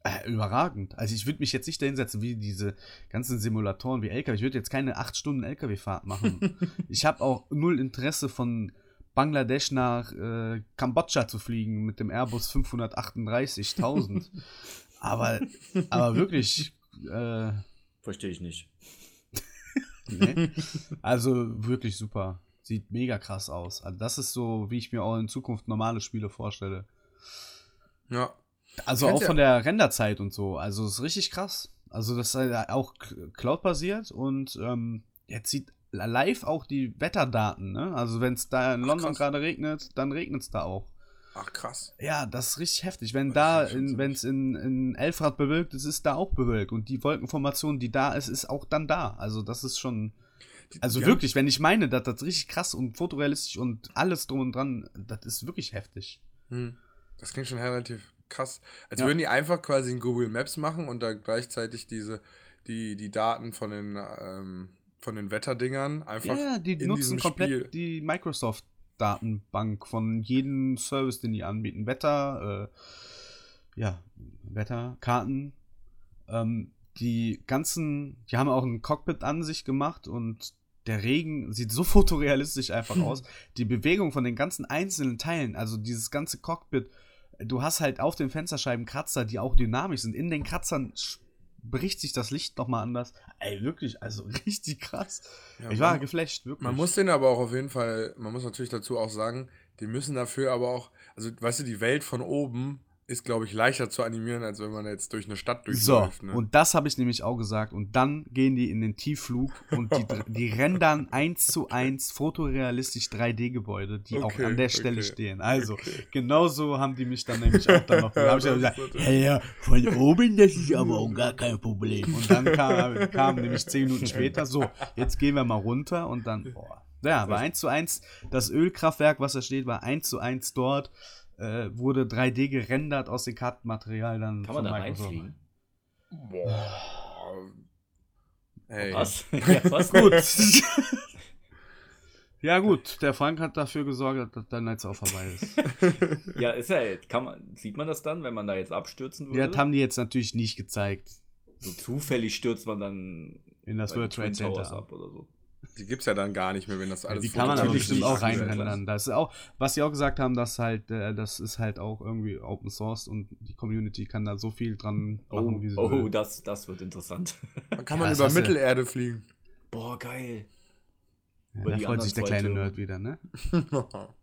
äh, überragend. Also ich würde mich jetzt nicht da hinsetzen wie diese ganzen Simulatoren wie LKW. Ich würde jetzt keine 8 Stunden LKW-Fahrt machen. <laughs> ich habe auch null Interesse von Bangladesch nach äh, Kambodscha zu fliegen mit dem Airbus 538.000. <laughs> aber, aber wirklich, äh, Verstehe ich nicht. <laughs> nee. also wirklich super. Sieht mega krass aus. Also das ist so, wie ich mir auch in Zukunft normale Spiele vorstelle. Ja. Also auch von der Renderzeit und so. Also ist richtig krass. Also das ist halt auch Cloud-basiert und ähm, jetzt sieht live auch die Wetterdaten, ne? Also wenn es da in Ach, London gerade regnet, dann regnet es da auch. Ach krass. Ja, das ist richtig heftig. Wenn Das da, wenn es in, in Elfrad bewölkt ist, ist da auch bewölkt. Und die Wolkenformation, die da ist, ist auch dann da. Also das ist schon. Also die wirklich, wenn ich meine, dass das richtig krass und fotorealistisch und alles drum und dran, das ist wirklich heftig. Hm, das klingt schon relativ krass. Als Ja. würden die einfach quasi in Google Maps machen und da gleichzeitig diese, die, die Daten von den, ähm, von den Wetterdingern einfach ja, die in nutzen komplett Spiel. die Microsoft-Datenbank von jedem Service, den die anbieten. Wetter, äh, ja, Wetterkarten. Ähm, die ganzen, die haben auch ein Cockpit an sich gemacht und der Regen sieht so <laughs> fotorealistisch einfach <laughs> aus. Die Bewegung von den ganzen einzelnen Teilen, also dieses ganze Cockpit, du hast halt auf den Fensterscheiben Kratzer, die auch dynamisch sind. In den Kratzern bricht sich das Licht nochmal anders. Ey, wirklich, also <laughs> richtig krass. Ja, ich war man- geflasht, wirklich. Man muss den aber auch auf jeden Fall, man muss natürlich dazu auch sagen, die müssen dafür aber auch, also weißt du, die Welt von oben ist, glaube ich, leichter zu animieren, als wenn man jetzt durch eine Stadt So, durchläuft. ne? und das habe ich nämlich auch gesagt. Und dann gehen die in den Tiefflug und die, die <laughs> rendern eins zu eins fotorealistisch 3D-Gebäude, die auch Okay, an der Stelle okay, stehen. Also, okay. genauso haben die mich dann nämlich auch dann noch. <laughs> hab ich auch gesagt, ja, ja, von <laughs> oben, das ist aber auch gar kein Problem. Und dann kam, kam nämlich zehn Minuten später, so, jetzt gehen wir mal runter und dann, boah. Ja, aber eins zu eins, das Ölkraftwerk, was da steht, war eins zu eins dort. Äh, wurde 3D gerendert aus dem Kartenmaterial dann Kann man von da Microsoft. reinfliegen? Boah. Ey. Was? <laughs> ja, was? Gut. <laughs> ja, gut, der Frank hat dafür gesorgt, dass der jetzt auch vorbei ist. <laughs> Ja, ist ja, kann man, sieht man das dann, wenn man da jetzt abstürzen würde? Das haben die jetzt natürlich nicht gezeigt. so zufällig stürzt man dann In das World Trade Center. ab oder so. Die gibt's ja dann gar nicht mehr, wenn das alles die kann man aber natürlich bestimmt nicht auch aktuell reinrendern. Das ist auch, was sie auch gesagt haben, dass halt, äh, das ist halt auch irgendwie Open Source und die Community kann da so viel dran Oh, machen, wie sie oh will. das, das wird interessant. Dann kann Ja, man über Mittelerde fliegen. Boah, geil. Ja, da die freut sich der kleine Türme. Nerd wieder, ne? <laughs>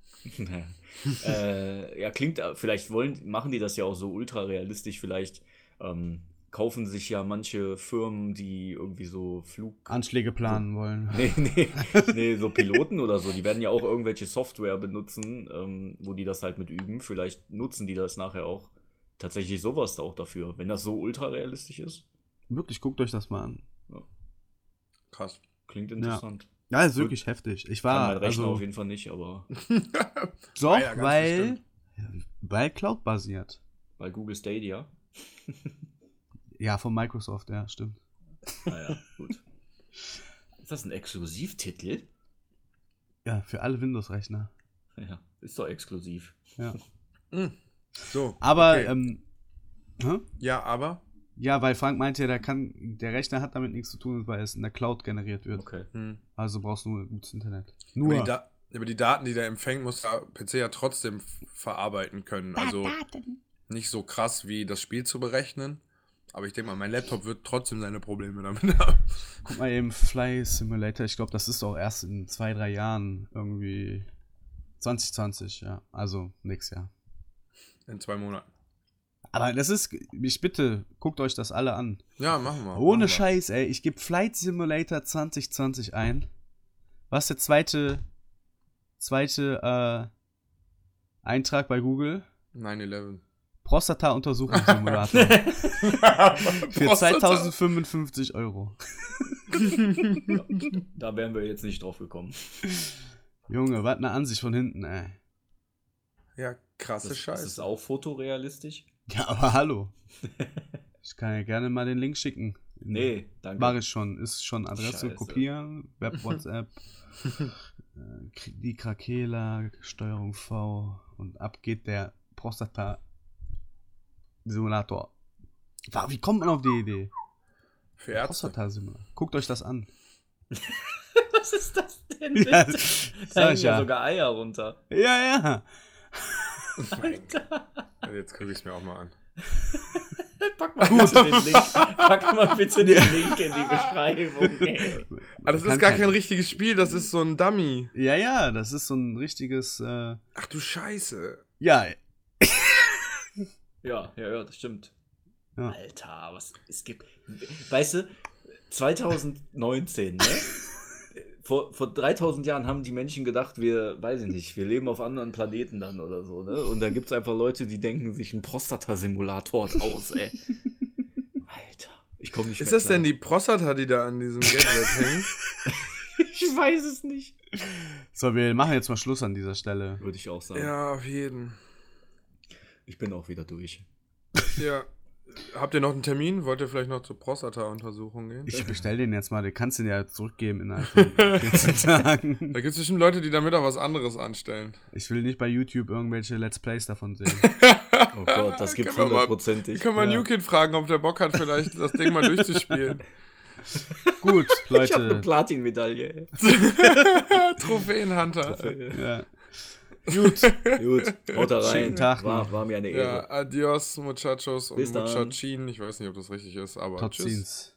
äh, ja, klingt, vielleicht wollen, machen die das ja auch so ultra realistisch. Vielleicht ähm, kaufen sich ja manche Firmen, die irgendwie so Flug. Anschläge planen wollen. <laughs> Nee, nee, nee, so Piloten oder so, die werden ja auch irgendwelche Software benutzen, ähm, wo die das halt mit üben. Vielleicht nutzen die das nachher auch tatsächlich sowas da auch dafür, wenn das so ultra realistisch ist. Wirklich, guckt euch das mal an. Krass. Klingt interessant. Ja, ist Gut. wirklich heftig. Ich Kann war, mein Rechner also, auf jeden Fall nicht, aber <laughs> doch, ja, weil, weil Cloud basiert. bei Google Stadia. <laughs> Ja, von Microsoft, ja, stimmt. Naja, gut. Ist das ein Exklusivtitel? Ja, für alle Windows-Rechner. Ja, ist doch exklusiv. Ja. <laughs> So. Aber, okay. ähm, hä? ja, aber. ja, weil Frank meinte ja, der kann, der Rechner hat damit nichts zu tun, weil es in der Cloud generiert wird. Okay. Hm. Also brauchst du nur gutes Internet. Aber Nur. die, Da- aber die Daten, die der empfängt, muss der PC ja trotzdem verarbeiten können. Also nicht so krass wie das Spiel zu berechnen. Aber ich denke mal, mein Laptop wird trotzdem seine Probleme damit <laughs> haben. Guck mal eben, Fly Simulator, ich glaube, das ist auch erst in zwei, drei Jahren irgendwie 2020, ja. Also nix, ja. In zwei Monaten. Aber das ist, ich bitte, guckt euch das alle an. Ja, machen wir. Ohne machen wir. Scheiß, ey. Ich gebe Flight Simulator 2020 ein. Was der zweite, zweite äh, Eintrag bei Google? 9-11. Prostata-Untersuchungssimulator. <laughs> Für Prostata. 2055 Euro. Da wären wir jetzt nicht drauf gekommen. Junge, was eine Ansicht von hinten, ey. Ja, krasse Das, das Scheiße. ist auch fotorealistisch? Ja, aber hallo. <laughs> Ich kann ja gerne mal den Link schicken. Nee, danke. Mache ich schon. Ist schon Adresse Scheiße. kopieren, Web, <laughs> WhatsApp, äh, die Krakela, Steuerung V und ab geht der Prostata-Simulator. Wa- Wie kommt man auf die Idee? Für Ärzte. Prostata-Simulator. Guckt euch das an. <laughs> Was ist das denn? Ja, sag da hängen ich ja sogar Eier runter. Ja, ja. <laughs> Alter. Jetzt gucke ich es mir auch mal an. <laughs> Pack mal bitte den Link. Pack mal bitte den Link in die Beschreibung. Ey. Ah, das ist gar kein- kein richtiges Spiel, das ist so ein Dummy. Ja, ja, das ist so ein richtiges, äh, Ach du Scheiße. ja, Ja, ja, ja, das stimmt. Ja. Alter, was es gibt. weißt du, 2019, ne? <laughs> Vor, vor 3000 Jahren haben die Menschen gedacht, wir, weiß ich nicht, wir leben auf anderen Planeten dann oder so, ne? Und da gibt es einfach Leute, die denken sich einen Prostata-Simulator aus, ey. <laughs> Alter, ich komme nicht Ist mehr das denn klar. die Prostata, die da an diesem Gadget hängt? <laughs> Ich weiß es nicht. So, wir machen jetzt mal Schluss an dieser Stelle. Würde ich auch sagen. Ja, auf jeden. Ich bin auch wieder durch. Ja. Habt ihr noch einen Termin? Wollt ihr vielleicht noch zur Prostata-Untersuchung gehen? Ich bestell den jetzt mal, du kannst den ja zurückgeben innerhalb von 14 <laughs> Tagen. Da gibt es bestimmt Leute, die damit auch was anderes anstellen. Ich will nicht bei YouTube irgendwelche Let's Plays davon sehen. <laughs> Oh Gott, das wir mal- hundertprozentig. Können wir Ja. New Kid fragen, ob der Bock hat, vielleicht das Ding mal durchzuspielen. <laughs> Gut, Ich habe eine Leute. Platin-Medaille. Trophäenhunter. Ja. Gut, <laughs> gut, haut da rein. Schönen Tag war, war mir eine Ja, Ehre. adios, Muchachos und Bis. Muchachin. Ich weiß nicht, ob das richtig ist, aber tschüss. Totzins.